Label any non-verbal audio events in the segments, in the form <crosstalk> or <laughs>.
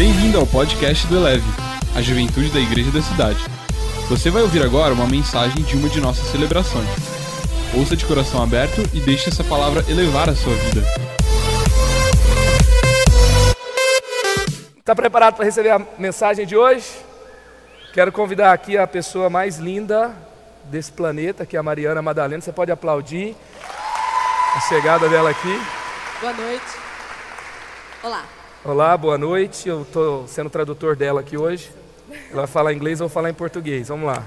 Bem-vindo ao podcast do Eleve, a juventude da igreja da cidade. Você vai ouvir agora uma mensagem de uma de nossas celebrações. Ouça de coração aberto e deixe essa palavra elevar a sua vida. Está preparado para receber a mensagem de hoje? Quero convidar aqui a pessoa mais linda desse planeta, que é a Mariana Madalena. Você pode aplaudir a chegada dela aqui. Boa noite. Olá. Olá, boa noite. Eu estou sendo tradutor dela aqui hoje. Ela vai falar inglês, eu vou falar em português. Vamos lá.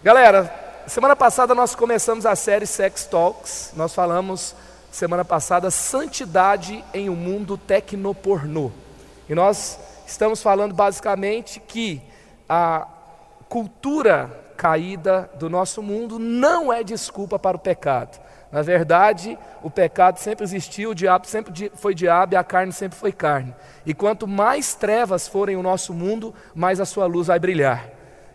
Galera, semana passada nós começamos a série Sex Talks. Nós falamos semana passada santidade em um mundo tecnopornô. E nós estamos falando basicamente que a cultura caída do nosso mundo não é desculpa para o pecado. Na verdade, o pecado sempre existiu, o diabo sempre foi diabo e a carne sempre foi carne. E quanto mais trevas forem o nosso mundo, mais a sua luz vai brilhar.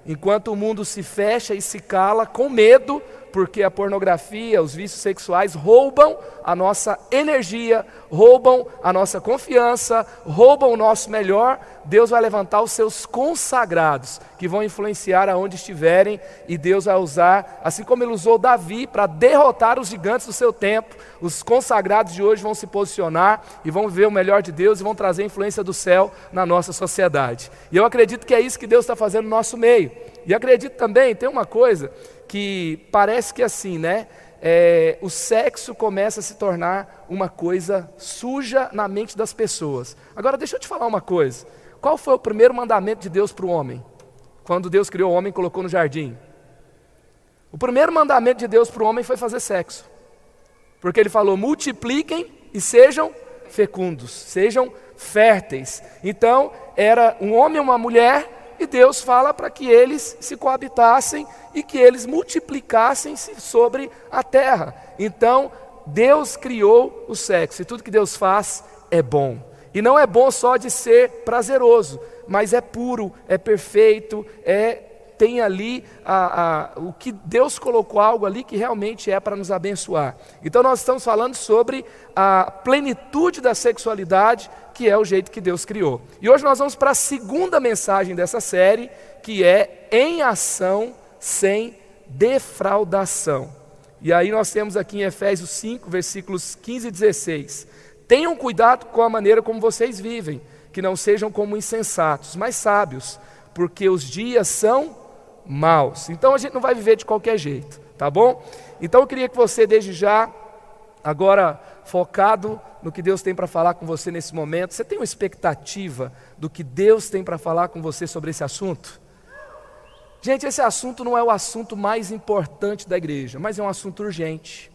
Enquanto o mundo se fecha e se cala com medo, porque a pornografia, os vícios sexuais roubam a nossa energia, roubam a nossa confiança, roubam o nosso melhor, Deus vai levantar os seus consagrados, que vão influenciar aonde estiverem, e Deus vai usar, assim como ele usou Davi para derrotar os gigantes do seu tempo, os consagrados de hoje vão se posicionar e vão ver o melhor de Deus e vão trazer a influência do céu na nossa sociedade. E eu acredito que é isso que Deus está fazendo no nosso meio. E acredito também, tem uma coisa que parece que assim, né? É, o sexo começa a se tornar uma coisa suja na mente das pessoas. Agora, deixa eu te falar uma coisa. Qual foi o primeiro mandamento de Deus para o homem? Quando Deus criou o homem e colocou no jardim? O primeiro mandamento de Deus para o homem foi fazer sexo. Porque ele falou: multipliquem e sejam fecundos, sejam férteis. Então, era um homem e uma mulher e Deus fala para que eles se coabitassem e que eles multiplicassem-se sobre a terra. Então, Deus criou o sexo e tudo que Deus faz é bom. E não é bom só de ser prazeroso, mas é puro, é perfeito, é tem ali a, a, o que Deus colocou algo ali que realmente é para nos abençoar. Então nós estamos falando sobre a plenitude da sexualidade, que é o jeito que Deus criou. E hoje nós vamos para a segunda mensagem dessa série, que é em ação sem defraudação. E aí nós temos aqui em Efésios 5, versículos 15 e 16. Tenham cuidado com a maneira como vocês vivem, que não sejam como insensatos, mas sábios, porque os dias são maus. Então a gente não vai viver de qualquer jeito, tá bom? Então eu queria que você, desde já, agora focado no que Deus tem para falar com você nesse momento, você tem uma expectativa do que Deus tem para falar com você sobre esse assunto? Gente, esse assunto não é o assunto mais importante da igreja, mas é um assunto urgente.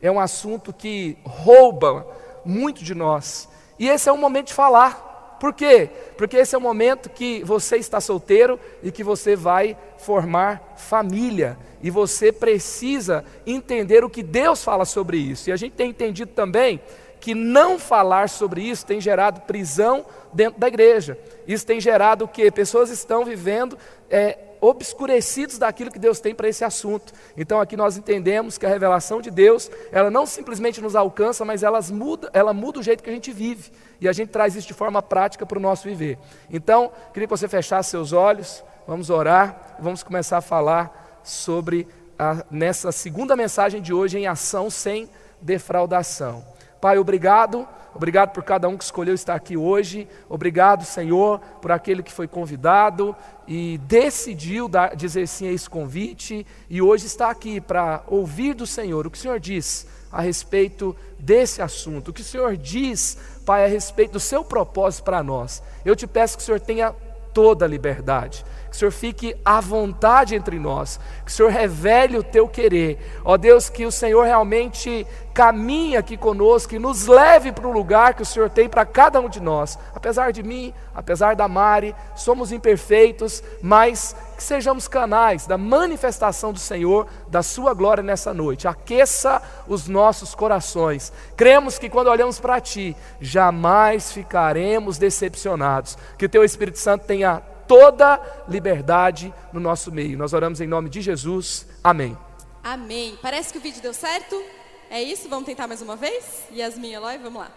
É um assunto que rouba muito de nós. E esse é o momento de falar. Por quê? Porque esse é o momento que você está solteiro e que você vai formar família. E você precisa entender o que Deus fala sobre isso. E a gente tem entendido também que não falar sobre isso tem gerado prisão dentro da igreja. Isso tem gerado o quê? Pessoas estão vivendo é, obscurecidos daquilo que Deus tem para esse assunto. Então aqui nós entendemos que a revelação de Deus, ela não simplesmente nos alcança, mas ela muda, ela muda o jeito que a gente vive. E a gente traz isso de forma prática para o nosso viver. Então, queria que você fechasse seus olhos, vamos orar, vamos começar a falar sobre a, nessa segunda mensagem de hoje em ação sem defraudação. Pai, obrigado Obrigado por cada um que escolheu estar aqui hoje. Obrigado, Senhor, por aquele que foi convidado e decidiu dar, dizer sim a esse convite e hoje está aqui para ouvir do Senhor o que o Senhor diz a respeito desse assunto, o que o Senhor diz, Pai, a respeito do seu propósito para nós. Eu te peço que o Senhor tenha toda a liberdade o Senhor fique à vontade entre nós, que o Senhor revele o teu querer. Ó Deus, que o Senhor realmente caminhe aqui conosco e nos leve para o lugar que o Senhor tem para cada um de nós. Apesar de mim, apesar da Mari, somos imperfeitos, mas que sejamos canais da manifestação do Senhor, da Sua glória nessa noite. Aqueça os nossos corações. Cremos que quando olhamos para Ti, jamais ficaremos decepcionados. Que o Teu Espírito Santo tenha toda liberdade no nosso meio. Nós oramos em nome de Jesus. Amém. Amém. Parece que o vídeo deu certo. É isso? Vamos tentar mais uma vez? Yasmin Eloy, vamos lá.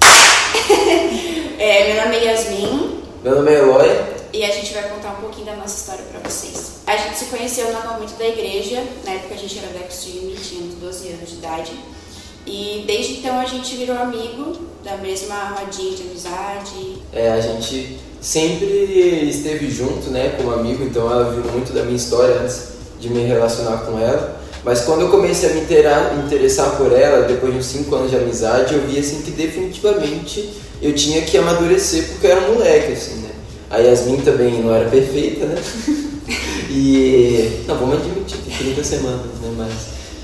<laughs> é, meu nome é Yasmin. Meu nome é Eloy. E a gente vai contar um pouquinho da nossa história para vocês. A gente se conheceu no acampamento da igreja, na época a gente era do tinha uns 12 anos de idade. E desde então a gente virou amigo da mesma rodinha de amizade. É, a gente sempre esteve junto, né, como amigo, então ela viu muito da minha história antes de me relacionar com ela. Mas quando eu comecei a me, interar, interessar por ela, depois de uns 5 anos de amizade, eu vi assim que definitivamente eu tinha que amadurecer porque eu era um moleque, assim, né? A Yasmin também não era perfeita, né? <laughs> E. Não, vamos admitir que 30 semanas, né? Mas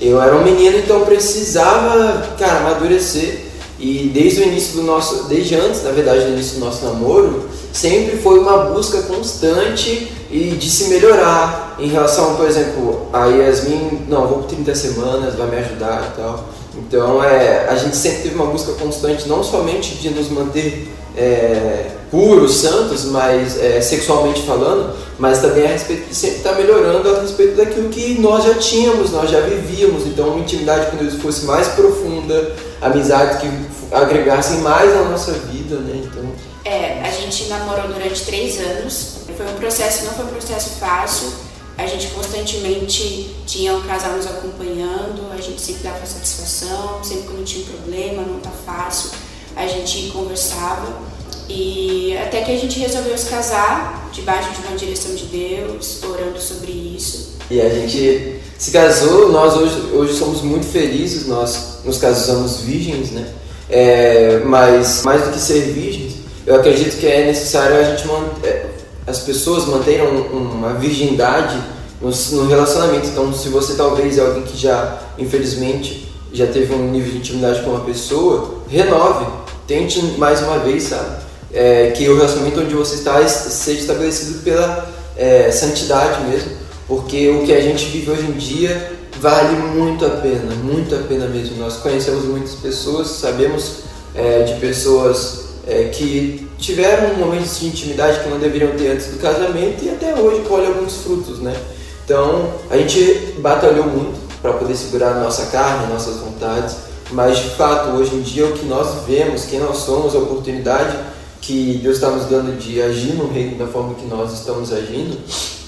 eu era um menino, então precisava, cara, amadurecer. E desde o início do nosso. Desde antes, na verdade, do início do nosso namoro, sempre foi uma busca constante e de se melhorar em relação, por exemplo, a Yasmin, não, vou por 30 semanas, vai me ajudar e tal. Então, é, a gente sempre teve uma busca constante, não somente de nos manter é, puros, santos, mas é, sexualmente falando, mas também a respeito de sempre estar melhorando a respeito daquilo que nós já tínhamos, nós já vivíamos. Então, uma intimidade com Deus fosse mais profunda, amizades que agregassem mais na nossa vida, né? Então, é, a gente namorou durante três anos. Foi um processo, não foi um processo fácil. A gente constantemente tinha um casal nos acompanhando, a gente sempre dava satisfação, sempre quando tinha um problema, não tá fácil, a gente conversava. E até que a gente resolveu se casar, debaixo de uma direção de Deus, orando sobre isso. E a gente se casou, nós hoje, hoje somos muito felizes, nós nos casamos virgens, né? É, mas mais do que ser virgens, eu acredito que é necessário a gente manter, é, as pessoas manterem uma virgindade no, relacionamento. Então, se você talvez é alguém que já, infelizmente, já teve um nível de intimidade com uma pessoa, renove, tente mais uma vez, sabe? É, que o relacionamento onde você está seja estabelecido pela é, santidade mesmo, porque o que a gente vive hoje em dia vale muito a pena, muito a pena mesmo. Nós conhecemos muitas pessoas, sabemos é, de pessoas é, que tiveram momentos de intimidade que não deveriam ter antes do casamento e até hoje colhem alguns frutos, né? Então a gente batalhou muito para poder segurar nossa carne, nossas vontades, mas de fato hoje em dia o que nós vemos, quem nós somos, a oportunidade que Deus está nos dando de agir no reino da forma que nós estamos agindo,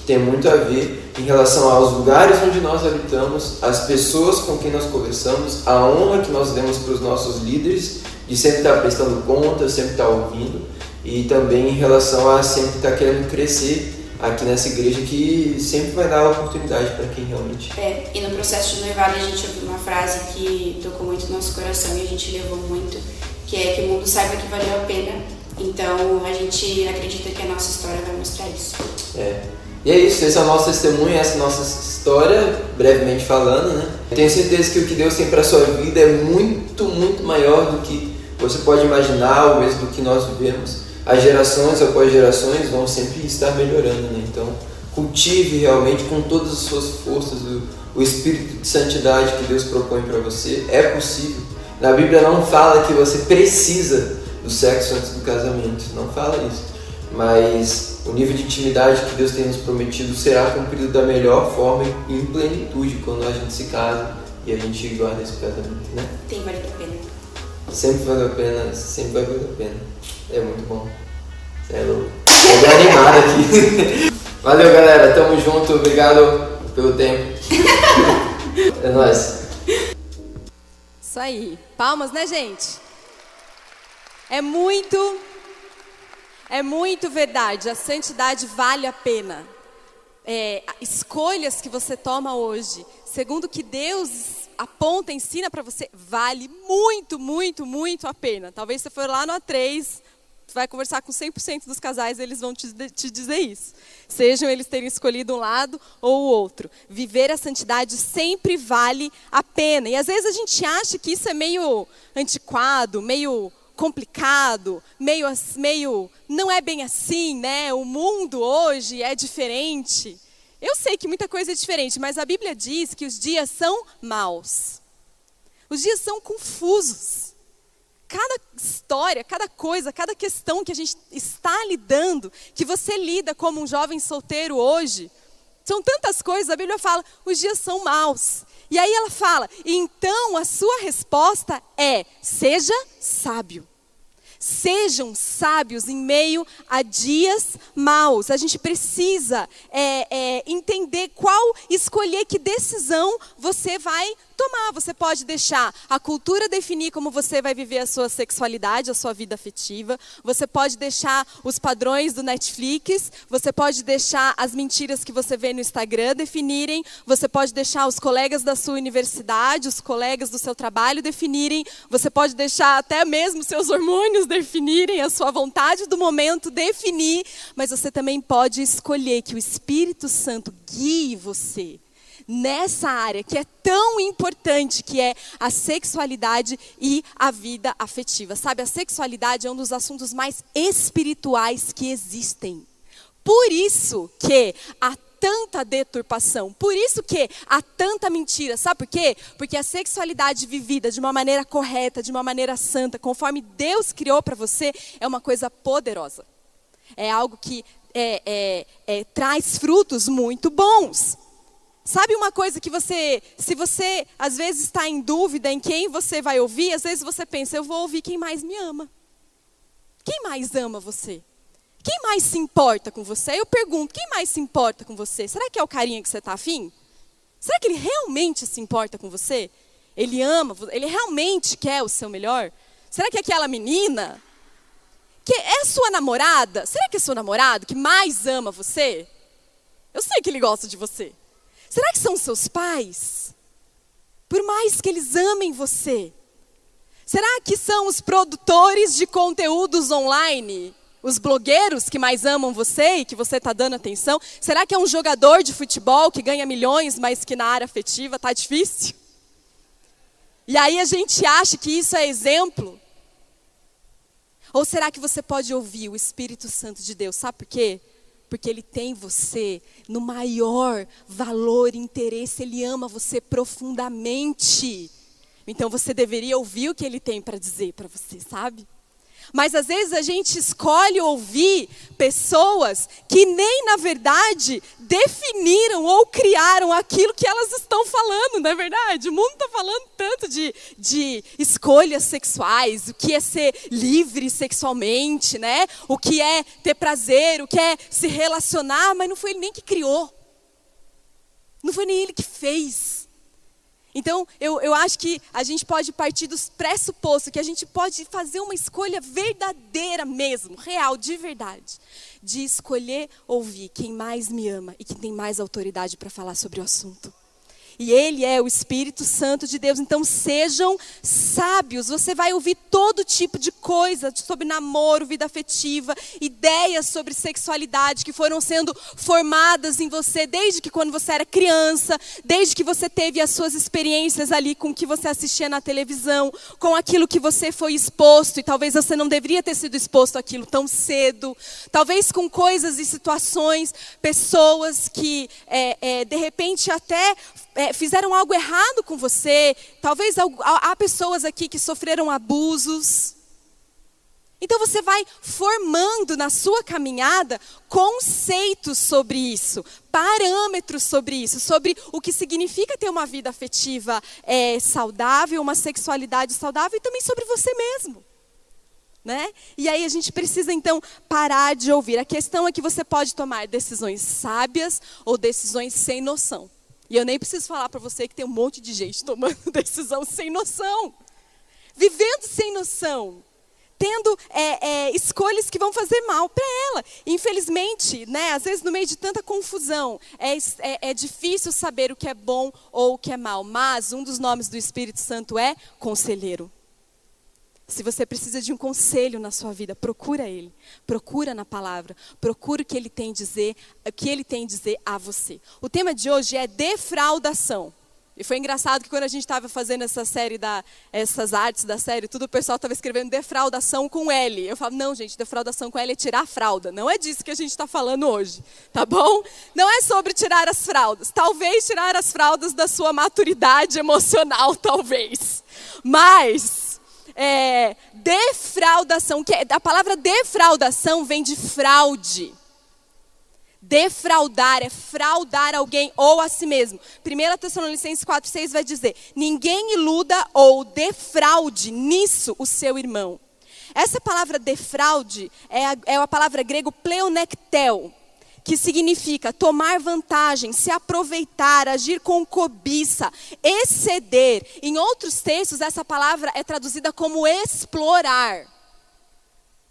tem muito a ver em relação aos lugares onde nós habitamos, as pessoas com quem nós conversamos, a honra que nós demos para os nossos líderes de sempre estar prestando conta, sempre estar ouvindo e também em relação a sempre estar querendo crescer aqui nessa igreja que sempre vai dar oportunidade para quem realmente. É, e no processo de noivado a gente ouviu uma frase que tocou muito no nosso coração e a gente levou muito, que é que o mundo saiba que valeu a pena. Então a gente acredita que a nossa história vai mostrar isso. É. E é isso, esse é o nosso testemunho, essa é a nossa história, brevemente falando, né? Tenho certeza que o que Deus tem para sua vida é muito, muito maior do que você pode imaginar, ou mesmo do que nós vivemos. As gerações após gerações vão sempre estar melhorando, né? Então, cultive realmente com todas as suas forças o, o espírito de santidade que Deus propõe para você. É possível. Na Bíblia não fala que você precisa do sexo antes do casamento, não fala isso. Mas o nível de intimidade que Deus tem nos prometido será cumprido da melhor forma e em plenitude quando a gente se casa e a gente guarda esse casamento, né? Tem valido a pena. Sempre vale a pena, sempre vai valer a pena. É muito bom. É louco. <laughs> Tô animado aqui. Valeu, galera. Tamo junto. Obrigado pelo tempo. <laughs> É nóis. Isso aí. Palmas, né, gente? É muito é muito verdade, a santidade vale a pena. É, escolhas que você toma hoje, segundo que Deus aponta, ensina para você, vale muito, muito, muito a pena. Talvez você for lá no A3, você vai conversar com 100% dos casais, eles vão te, te dizer isso. Sejam eles terem escolhido um lado ou o outro. Viver a santidade sempre vale a pena. E às vezes a gente acha que isso é meio antiquado, meio complicado, meio, meio não é bem assim, né? O mundo hoje é diferente. Eu sei que muita coisa é diferente, mas a Bíblia diz que os dias são maus. Os dias são confusos. Cada história, cada coisa, cada questão que a gente está lidando, que você lida como um jovem solteiro hoje, são tantas coisas, a Bíblia fala, os dias são maus. E aí ela fala: então a sua resposta é: seja sábio. Sejam sábios em meio a dias maus. A gente precisa é, é, entender qual escolher que decisão você vai tomar. Você pode deixar a cultura definir como você vai viver a sua sexualidade, a sua vida afetiva. Você pode deixar os padrões do Netflix. Você pode deixar as mentiras que você vê no Instagram definirem. Você pode deixar os colegas da sua universidade, os colegas do seu trabalho definirem. Você pode deixar até mesmo seus hormônios definirem, a sua vontade do momento definir. Mas você também pode escolher que o Espírito Santo guie você nessa área que é tão importante, que é a sexualidade e a vida afetiva. Sabe, a sexualidade é um dos assuntos mais espirituais que existem. Por isso que há tanta deturpação, por isso que há tanta mentira. Sabe por quê? Porque a sexualidade vivida de uma maneira correta, de uma maneira santa, conforme Deus criou para você, é uma coisa poderosa. É algo que é, é, é, traz frutos muito bons. Sabe uma coisa que você, se você às vezes está em dúvida em quem você vai ouvir, às vezes você pensa, eu vou ouvir quem mais me ama. Quem mais ama você? Quem mais se importa com você? Eu pergunto, quem mais se importa com você? Será que é o carinha que você está afim? Será que ele realmente se importa com você? Ele ama, ele realmente quer o seu melhor? Será que é aquela menina que é sua namorada? Será que é seu namorado que mais ama você? Eu sei que ele gosta de você. Será que são seus pais? Por mais que eles amem você. Será que são os produtores de conteúdos online? Os blogueiros que mais amam você e que você está dando atenção? Será que é um jogador de futebol que ganha milhões, mas que na área afetiva está difícil? E aí a gente acha que isso é exemplo? Ou será que você pode ouvir o Espírito Santo de Deus? Sabe por quê? Porque Ele tem você no maior valor interesse, Ele ama você profundamente. Então você deveria ouvir o que Ele tem para dizer para você, sabe? Mas às vezes a gente escolhe ouvir pessoas que nem na verdade definiram ou criaram aquilo que elas estão falando, não é verdade? O mundo está falando tanto de, de escolhas sexuais, o que é ser livre sexualmente, né? O que é ter prazer, o que é se relacionar, mas não foi ele nem que criou. Não foi nem ele que fez. Então, eu, eu acho que a gente pode partir dos pressupostos, que a gente pode fazer uma escolha verdadeira mesmo, real, de verdade, de escolher ouvir quem mais me ama e quem tem mais autoridade para falar sobre o assunto. E Ele é o Espírito Santo de Deus. Então sejam sábios. Você vai ouvir todo tipo de coisa sobre namoro, vida afetiva, ideias sobre sexualidade que foram sendo formadas em você desde que quando você era criança, desde que você teve as suas experiências ali com o que você assistia na televisão, com aquilo que você foi exposto e talvez você não deveria ter sido exposto àquilo tão cedo. Talvez com coisas e situações, pessoas que é, é, de repente até é, fizeram algo errado com você, talvez há pessoas aqui que sofreram abusos. Então você vai formando na sua caminhada conceitos sobre isso, parâmetros sobre isso, sobre o que significa ter uma vida afetiva é, saudável, uma sexualidade saudável e também sobre você mesmo. Né? E aí a gente precisa então parar de ouvir. A questão é que você pode tomar decisões sábias ou decisões sem noção. E eu nem preciso falar para você que tem um monte de gente tomando <laughs> decisão sem noção, vivendo sem noção, tendo é, é, escolhas que vão fazer mal para ela. Infelizmente, né, às vezes no meio de tanta confusão, é, é, é difícil saber o que é bom ou o que é mal. Mas um dos nomes do Espírito Santo é conselheiro. Se você precisa de um conselho na sua vida, procura ele. Procura na palavra. Procura o que ele tem a dizer, o que ele tem a dizer a você. O tema de hoje é defraudação. E foi engraçado que quando a gente estava fazendo essa série da, essas artes da série, tudo o pessoal estava escrevendo defraudação com L. Eu falo, não, gente, defraudação com L é tirar a fralda. Não é disso que a gente está falando hoje, tá bom? Não é sobre tirar as fraldas. Talvez tirar as fraldas da sua maturidade emocional, <laughs> talvez. Mas é, defraudação, que é, a palavra defraudação vem de fraude. Defraudar é fraudar alguém ou a si mesmo. 1 Tessalonicenses 4,6 vai dizer: Ninguém iluda ou defraude nisso o seu irmão. Essa palavra defraude é a, é a palavra grego pleonectel, que significa tomar vantagem, se aproveitar, agir com cobiça, exceder. Em outros textos, essa palavra é traduzida como explorar.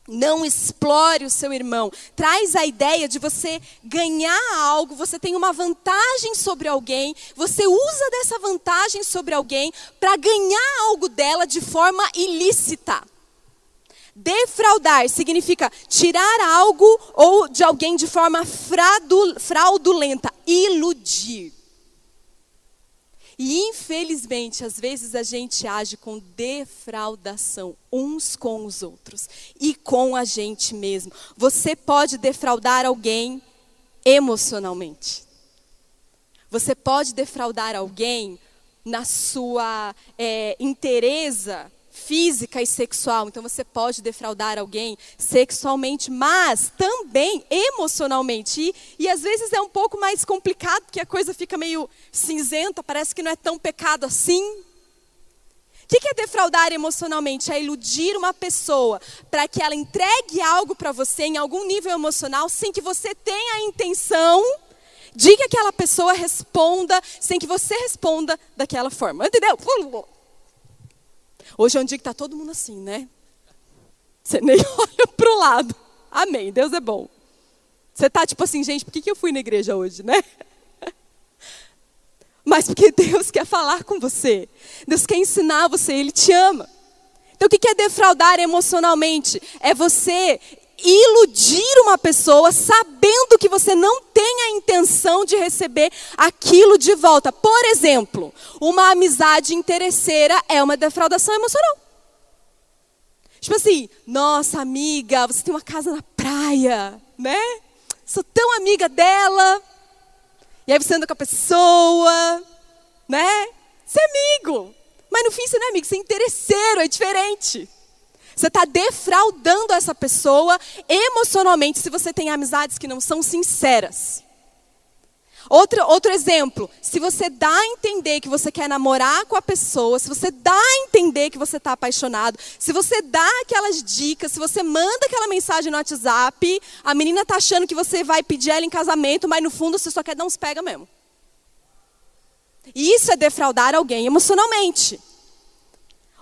Não explore o seu irmão. Traz a ideia de você ganhar algo, você tem uma vantagem sobre alguém, você usa dessa vantagem sobre alguém para ganhar algo dela de forma ilícita. Defraudar significa tirar algo ou de alguém de forma fraudulenta, iludir. E infelizmente, às vezes a gente age com defraudação uns com os outros e com a gente mesmo. Você pode defraudar alguém emocionalmente. Você pode defraudar alguém na sua é, interesa física e sexual. Então você pode defraudar alguém sexualmente, mas também emocionalmente. E, e às vezes é um pouco mais complicado, porque a coisa fica meio cinzenta, parece que não é tão pecado assim. O que é defraudar emocionalmente? É iludir uma pessoa para que ela entregue algo para você em algum nível emocional sem que você tenha a intenção de que aquela pessoa responda, sem que você responda daquela forma. Entendeu? Hoje é um dia que está todo mundo assim, né? Você nem <laughs> olha para o lado. Amém. Deus é bom. Você está tipo assim, gente, por que, que eu fui na igreja hoje, né? <laughs> Mas porque Deus quer falar com você. Deus quer ensinar você, Ele te ama. Então o que é defraudar emocionalmente? É você iludir uma pessoa sabendo que você não tem a intenção de receber aquilo de volta. Por exemplo, uma amizade interesseira é uma defraudação emocional. Tipo assim, nossa amiga, você tem uma casa na praia, né? Sou tão amiga dela. E aí você anda com a pessoa, né? Você é amigo. Mas no fim você não é amigo, você é interesseiro, é diferente. Você está defraudando essa pessoa emocionalmente se você tem amizades que não são sinceras. Outro, outro exemplo, se você dá a entender que você quer namorar com a pessoa, se você dá a entender que você está apaixonado, se você dá aquelas dicas, se você manda aquela mensagem no WhatsApp, a menina está achando que você vai pedir ela em casamento, mas no fundo você só quer dar uns pega mesmo. Isso é defraudar alguém emocionalmente.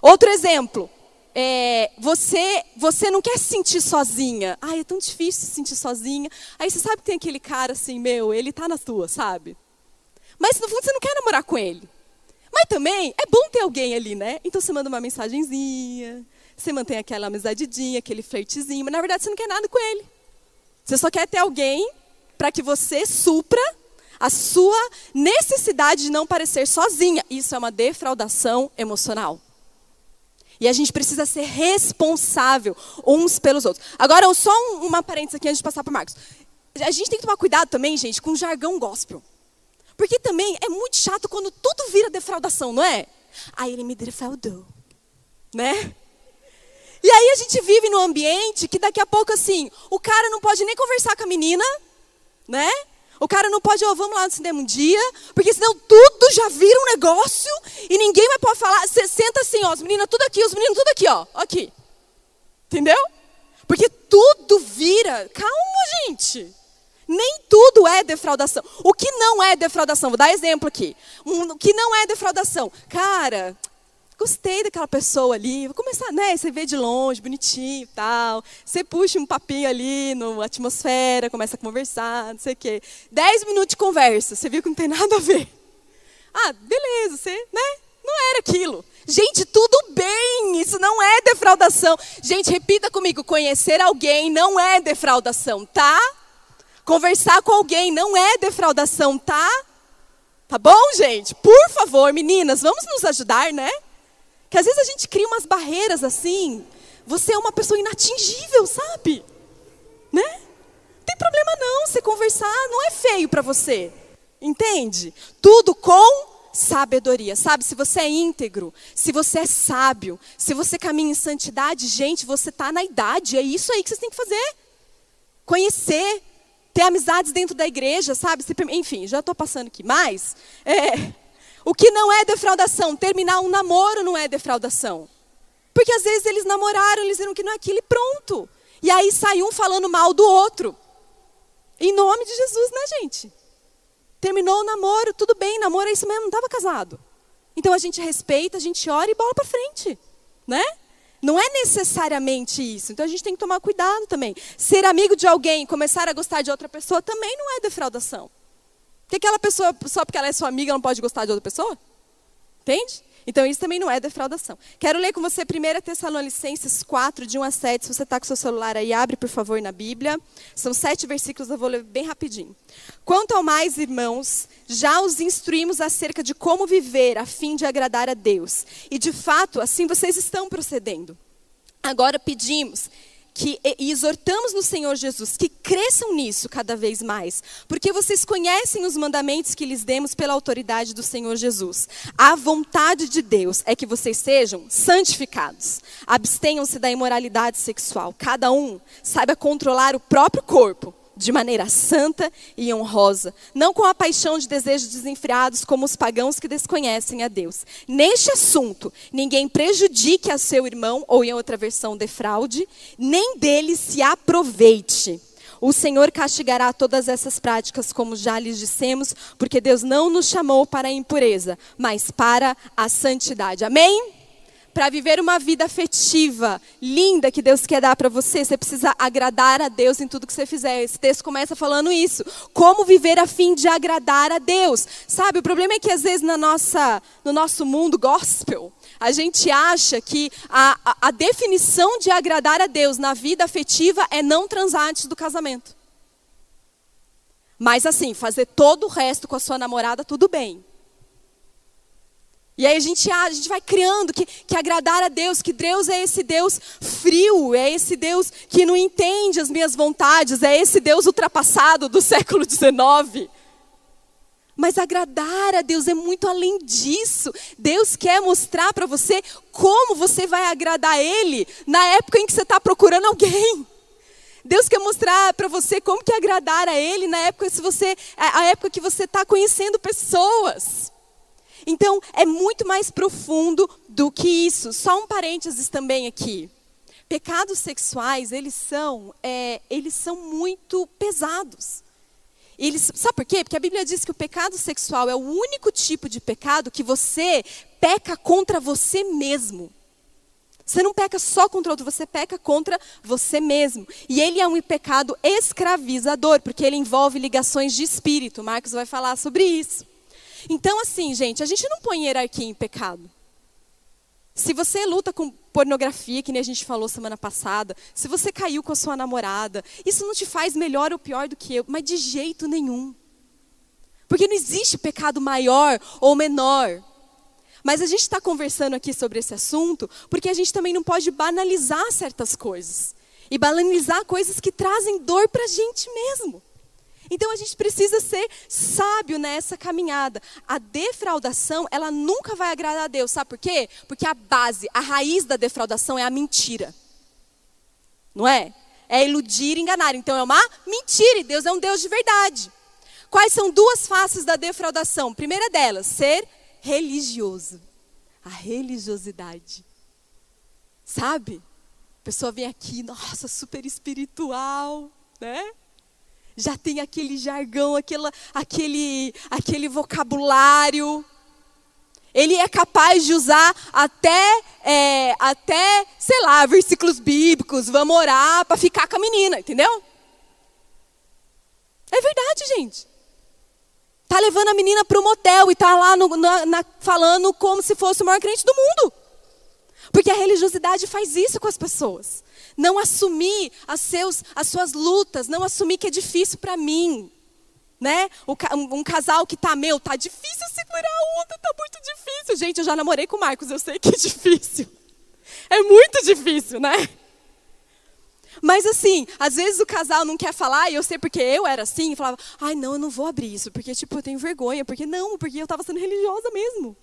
Outro exemplo, é, você, você não quer se sentir sozinha. Ai, é tão difícil se sentir sozinha. Aí você sabe que tem aquele cara assim, meu, ele tá na tua, sabe? Mas no fundo você não quer namorar com ele. Mas também é bom ter alguém ali, né? Então você manda uma mensagenzinha, você mantém aquela amizadinha, aquele flirtzinho, mas na verdade você não quer nada com ele. Você só quer ter alguém para que você supra a sua necessidade de não parecer sozinha. Isso é uma defraudação emocional. E a gente precisa ser responsável uns pelos outros. Agora, só uma parênteses aqui antes de passar para Marcos. A gente tem que tomar cuidado também, gente, com o jargão gospel. Porque também é muito chato quando tudo vira defraudação, não é? Aí ele me defraudou. Né? E aí a gente vive num ambiente que daqui a pouco, assim, o cara não pode nem conversar com a menina, né? O cara não pode, oh, vamos lá no cinema um dia, porque senão tudo já vira um negócio e ninguém vai poder falar. Você senta assim, ó, os meninos tudo aqui, os meninos tudo aqui, ó, aqui. Entendeu? Porque tudo vira. Calma, gente. Nem tudo é defraudação. O que não é defraudação? Vou dar exemplo aqui. o que não é defraudação? Cara, gostei daquela pessoa ali, vou começar, né? Você vê de longe, bonitinho e tal. Você puxa um papinho ali na atmosfera, começa a conversar, não sei o quê. Dez minutos de conversa, você viu que não tem <laughs> nada a ver. Ah, beleza, você, né? Não era aquilo. Gente, tudo bem, isso não é defraudação. Gente, repita comigo: conhecer alguém não é defraudação, tá? Conversar com alguém não é defraudação, tá? Tá bom, gente? Por favor, meninas, vamos nos ajudar, né? Que às vezes a gente cria umas barreiras assim. Você é uma pessoa inatingível, sabe? Né? Não tem problema não, você conversar não é feio para você. Entende? Tudo com sabedoria. Sabe, se você é íntegro, se você é sábio, se você caminha em santidade, gente, você está na idade. É isso aí que você tem que fazer. Conhecer, ter amizades dentro da igreja, sabe? Enfim, já estou passando aqui. Mas, é, o que não é defraudação? Terminar um namoro não é defraudação. Porque às vezes eles namoraram, eles viram que não é aquilo e pronto. E aí sai um falando mal do outro. Em nome de Jesus, né, gente? Terminou o namoro, tudo bem, namoro é isso mesmo, não estava casado. Então a gente respeita, a gente ora e bola para frente, né? Não é necessariamente isso. Então a gente tem que tomar cuidado também. Ser amigo de alguém, começar a gostar de outra pessoa também não é defraudação. Porque aquela pessoa, só porque ela é sua amiga, não pode gostar de outra pessoa? Entende? Então isso também não é defraudação. Quero ler com você 1 Tessalonicenses 4, de 1 a 7. Se você está com seu celular aí, abre por favor na Bíblia. São sete versículos, eu vou ler bem rapidinho. Quanto ao mais, irmãos, já os instruímos acerca de como viver a fim de agradar a Deus. E de fato, assim vocês estão procedendo. Agora pedimos que e exortamos no Senhor Jesus que cresçam nisso cada vez mais, porque vocês conhecem os mandamentos que lhes demos pela autoridade do Senhor Jesus. A vontade de Deus é que vocês sejam santificados. Abstenham-se da imoralidade sexual. Cada um saiba controlar o próprio corpo de maneira santa e honrosa, não com a paixão de desejos desenfreados como os pagãos que desconhecem a Deus. Neste assunto, ninguém prejudique a seu irmão, ou em outra versão, defraude, nem dele se aproveite. O Senhor castigará todas essas práticas, como já lhes dissemos, porque Deus não nos chamou para a impureza, mas para a santidade. Amém? Para viver uma vida afetiva, linda que Deus quer dar para você, você precisa agradar a Deus em tudo que você fizer. Esse texto começa falando isso. Como viver a fim de agradar a Deus. Sabe, o problema é que às vezes na nossa, no nosso mundo gospel, a gente acha que a, a, a definição de agradar a Deus na vida afetiva é não transar antes do casamento. Mas assim, fazer todo o resto com a sua namorada, tudo bem. E aí a gente, a gente vai criando que, que agradar a Deus, que Deus é esse Deus frio, é esse Deus que não entende as minhas vontades, é esse Deus ultrapassado do século XIX. Mas agradar a Deus é muito além disso. Deus quer mostrar para você como você vai agradar Ele na época em que você está procurando alguém. Deus quer mostrar para você como que agradar a Ele na época, se você, a época que você está conhecendo pessoas. Então, é muito mais profundo do que isso. Só um parênteses também aqui. Pecados sexuais, eles são, é, eles são muito pesados. Eles, sabe por quê? Porque a Bíblia diz que o pecado sexual é o único tipo de pecado que você peca contra você mesmo. Você não peca só contra outro, você peca contra você mesmo. E ele é um pecado escravizador, porque ele envolve ligações de espírito. Marcos vai falar sobre isso. Então, assim, gente, a gente não põe hierarquia em pecado. Se você luta com pornografia, que nem a gente falou semana passada, se você caiu com a sua namorada, isso não te faz melhor ou pior do que eu, mas de jeito nenhum. Porque não existe pecado maior ou menor. Mas a gente está conversando aqui sobre esse assunto porque a gente também não pode banalizar certas coisas. E banalizar coisas que trazem dor para a gente mesmo. Então a gente precisa ser sábio nessa caminhada. A defraudação, ela nunca vai agradar a Deus. Sabe por quê? Porque a base, a raiz da defraudação é a mentira. Não é? É iludir e enganar. Então é uma mentira e Deus é um Deus de verdade. Quais são duas faces da defraudação? Primeira delas, ser religioso. A religiosidade. Sabe? A pessoa vem aqui, nossa, super espiritual, né? Já tem aquele jargão, aquela, aquele, aquele vocabulário. Ele é capaz de usar até, é, até, sei lá, versículos bíblicos, vamos orar para ficar com a menina, entendeu? É verdade, gente. Tá levando a menina para o motel e tá lá no, na, na, falando como se fosse o maior crente do mundo. Porque a religiosidade faz isso com as pessoas não assumir as, seus, as suas lutas, não assumir que é difícil para mim. Né? Um, casal que tá, meu, tá difícil segurar a onda, tá muito difícil. Gente, eu já namorei com o Marcos, eu sei que é <laughs> difícil. É muito difícil, né? Mas assim, às vezes o casal não quer falar, e eu sei porque eu era assim, e falava, ai não, eu não vou abrir isso, porque tipo, eu tenho vergonha, porque não, porque eu estava sendo religiosa mesmo.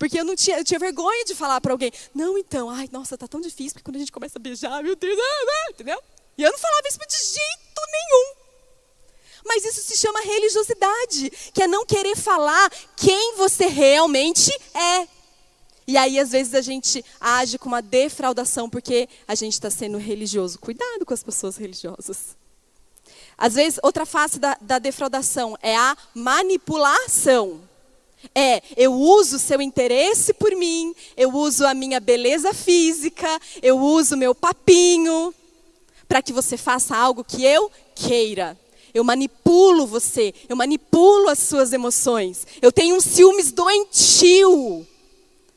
Porque eu não tinha, eu tinha vergonha de falar para alguém, não, então, ai, nossa, tá tão difícil, porque quando a gente começa a beijar, meu Deus, ah, ah, entendeu? E eu não falava isso de jeito nenhum. Mas isso se chama religiosidade, que é não querer falar quem você realmente é. E aí, às vezes, a gente age com uma defraudação porque a gente está sendo religioso. Cuidado com as pessoas religiosas. Às vezes, outra face da, da defraudação é a manipulação. É, eu uso seu interesse por mim, eu uso a minha beleza física, eu uso meu papinho para que você faça algo que eu queira. Eu manipulo você, eu manipulo as suas emoções. Eu tenho um ciúmes doentio.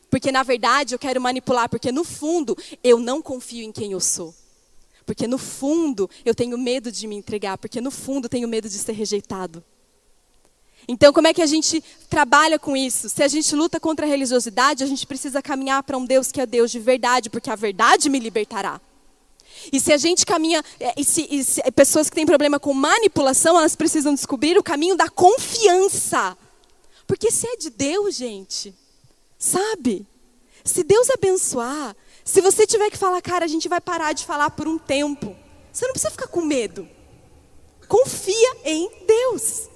Porque na verdade eu quero manipular, porque no fundo eu não confio em quem eu sou. Porque no fundo eu tenho medo de me entregar, porque no fundo eu tenho medo de ser rejeitado. Então, como é que a gente trabalha com isso? Se a gente luta contra a religiosidade, a gente precisa caminhar para um Deus que é Deus de verdade, porque a verdade me libertará. E se a gente caminha, é, e se, e se, pessoas que têm problema com manipulação, elas precisam descobrir o caminho da confiança. Porque se é de Deus, gente, sabe? Se Deus abençoar, se você tiver que falar, cara, a gente vai parar de falar por um tempo, você não precisa ficar com medo. Confia em Deus.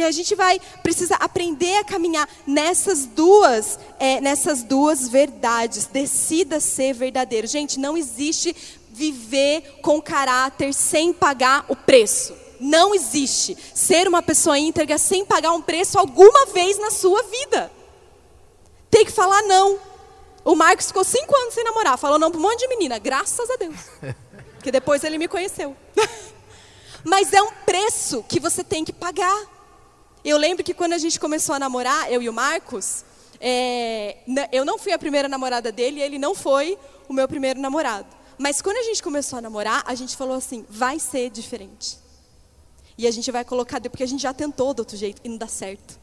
E a gente vai precisar aprender a caminhar nessas duas, é, nessas duas verdades. Decida ser verdadeiro. Gente, não existe viver com caráter sem pagar o preço. Não existe ser uma pessoa íntegra sem pagar um preço alguma vez na sua vida. Tem que falar não. O Marcos ficou cinco anos sem namorar, falou não para um monte de menina, graças a Deus. <laughs> Porque depois ele me conheceu. <laughs> Mas é um preço que você tem que pagar. Eu lembro que quando a gente começou a namorar, eu e o Marcos, é, eu não fui a primeira namorada dele e ele não foi o meu primeiro namorado. Mas quando a gente começou a namorar, a gente falou assim: vai ser diferente. E a gente vai colocar, porque a gente já tentou do outro jeito e não dá certo.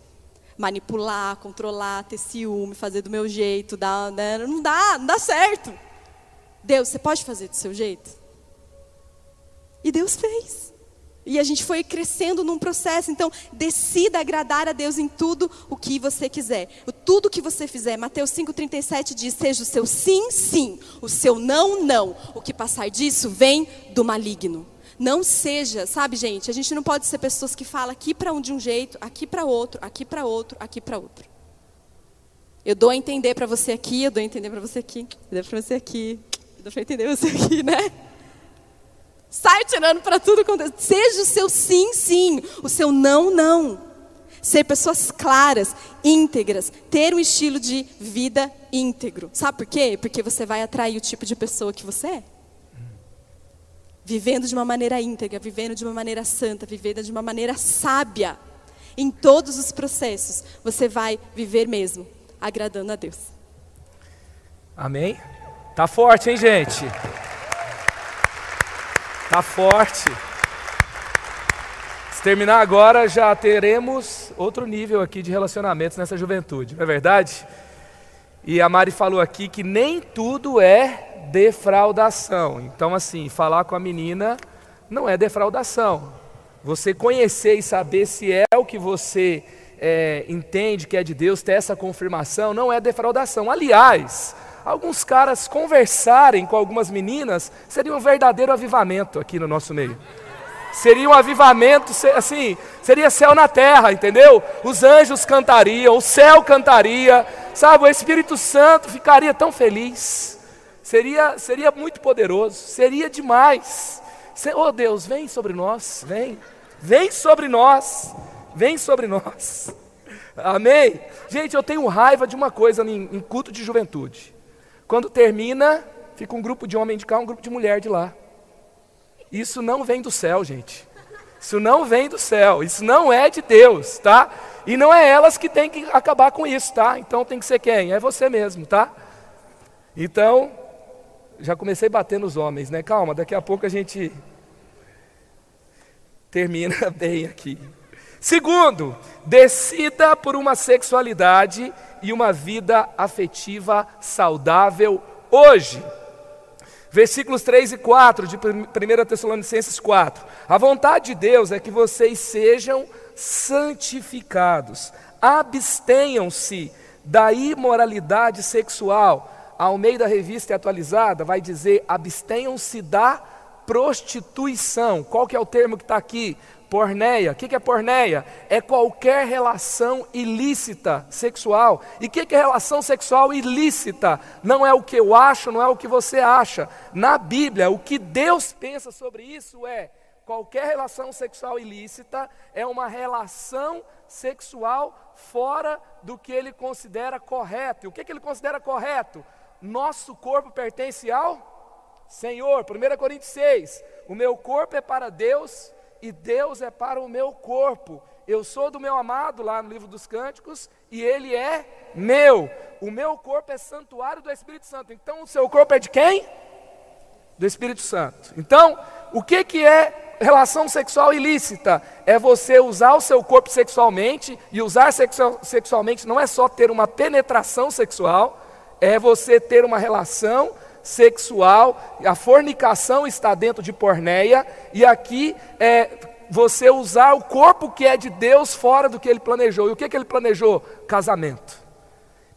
Manipular, controlar, ter ciúme, fazer do meu jeito, né? não dá, não dá certo. Deus, você pode fazer do seu jeito? E Deus fez. E a gente foi crescendo num processo. Então, decida agradar a Deus em tudo o que você quiser. Tudo que você fizer. Mateus 5,37 diz: seja o seu sim, sim, o seu não, não. O que passar disso vem do maligno. Não seja, sabe, gente? A gente não pode ser pessoas que falam aqui para um de um jeito, aqui para outro, aqui para outro, aqui para outro. Eu dou a entender para você aqui, eu dou a entender para você aqui, eu dou para você aqui, eu dou para entender você aqui, né? Sai tirando para tudo quanto é. Seja o seu sim, sim, o seu não, não. Ser pessoas claras, íntegras, ter um estilo de vida íntegro. Sabe por quê? Porque você vai atrair o tipo de pessoa que você é. Vivendo de uma maneira íntegra, vivendo de uma maneira santa, vivendo de uma maneira sábia. Em todos os processos, você vai viver mesmo agradando a Deus. Amém? Tá forte, hein, gente? Tá forte. Se terminar agora, já teremos outro nível aqui de relacionamentos nessa juventude, não é verdade? E a Mari falou aqui que nem tudo é defraudação. Então, assim, falar com a menina não é defraudação. Você conhecer e saber se é o que você é, entende que é de Deus, ter essa confirmação, não é defraudação. Aliás, alguns caras conversarem com algumas meninas seria um verdadeiro avivamento aqui no nosso meio. Seria um avivamento, assim, seria céu na terra, entendeu? Os anjos cantariam, o céu cantaria, sabe? O Espírito Santo ficaria tão feliz. Seria, seria muito poderoso, seria demais. Oh Deus, vem sobre nós, vem, vem sobre nós, vem sobre nós. Amém? Gente, eu tenho raiva de uma coisa em, em culto de juventude. Quando termina, fica um grupo de homem de cá, um grupo de mulher de lá. Isso não vem do céu, gente. Isso não vem do céu, isso não é de Deus, tá? E não é elas que têm que acabar com isso, tá? Então tem que ser quem? É você mesmo, tá? Então, já comecei a bater nos homens, né? Calma, daqui a pouco a gente termina <laughs> bem aqui. Segundo, decida por uma sexualidade e uma vida afetiva saudável hoje. Versículos 3 e 4 de 1 Tessalonicenses 4. A vontade de Deus é que vocês sejam santificados, abstenham-se da imoralidade sexual. Ao meio da revista atualizada vai dizer abstenham-se da prostituição. Qual que é o termo que está aqui? Porneia. O que é porneia? É qualquer relação ilícita sexual. E o que é relação sexual ilícita? Não é o que eu acho, não é o que você acha. Na Bíblia, o que Deus pensa sobre isso é qualquer relação sexual ilícita é uma relação sexual fora do que ele considera correto. E o que, que ele considera correto? Nosso corpo pertence ao Senhor. 1 Coríntios 6: O meu corpo é para Deus e Deus é para o meu corpo. Eu sou do meu amado, lá no livro dos Cânticos, e ele é meu. O meu corpo é santuário do Espírito Santo. Então, o seu corpo é de quem? Do Espírito Santo. Então, o que, que é relação sexual ilícita? É você usar o seu corpo sexualmente, e usar sexual, sexualmente não é só ter uma penetração sexual, é você ter uma relação sexual, a fornicação está dentro de porneia, e aqui é você usar o corpo que é de Deus fora do que ele planejou. E o que, que ele planejou? Casamento.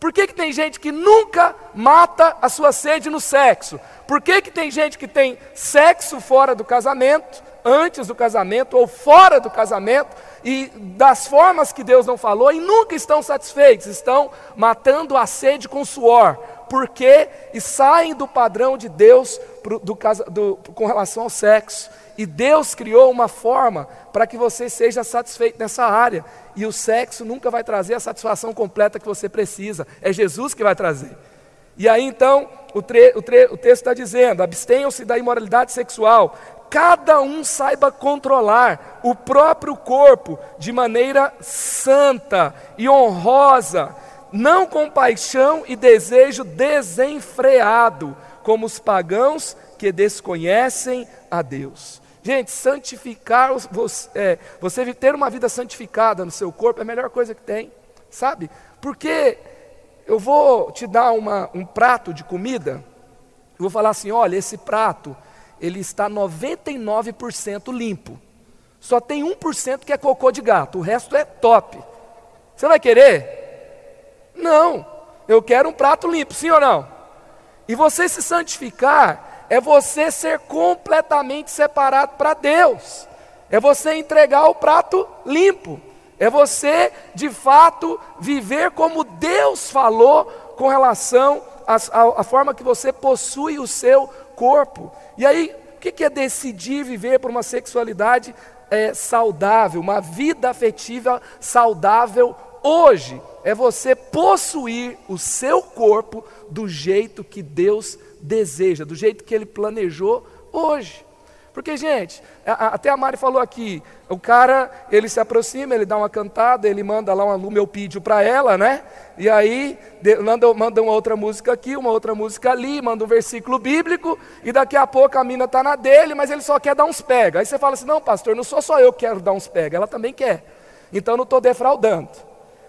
Por que, que tem gente que nunca mata a sua sede no sexo? Por que, que tem gente que tem sexo fora do casamento, antes do casamento ou fora do casamento, e das formas que Deus não falou, e nunca estão satisfeitos, estão matando a sede com suor, porque e saem do padrão de Deus pro, do, do, com relação ao sexo. E Deus criou uma forma para que você seja satisfeito nessa área. E o sexo nunca vai trazer a satisfação completa que você precisa. É Jesus que vai trazer. E aí então, o, tre, o, tre, o texto está dizendo: abstenham-se da imoralidade sexual. Cada um saiba controlar o próprio corpo de maneira santa e honrosa não com paixão e desejo desenfreado, como os pagãos que desconhecem a Deus. Gente, santificar, você, é, você ter uma vida santificada no seu corpo é a melhor coisa que tem, sabe? Porque eu vou te dar uma, um prato de comida, eu vou falar assim: olha, esse prato, ele está 99% limpo, só tem 1% que é cocô de gato, o resto é top. Você vai querer? Não, eu quero um prato limpo, sim ou não? E você se santificar é você ser completamente separado para Deus, é você entregar o prato limpo, é você de fato viver como Deus falou com relação à forma que você possui o seu corpo. E aí, o que é decidir viver por uma sexualidade é, saudável, uma vida afetiva saudável hoje? é você possuir o seu corpo do jeito que Deus deseja, do jeito que Ele planejou hoje. Porque, gente, até a Mari falou aqui, o cara, ele se aproxima, ele dá uma cantada, ele manda lá um lumeopídio para ela, né? E aí, manda, uma outra música aqui, uma outra música ali, manda um versículo bíblico, e daqui a pouco a mina está na dele, mas ele só quer dar uns pega. Aí você fala assim, não pastor, não sou só eu que quero dar uns pega, ela também quer. Então não estou defraudando.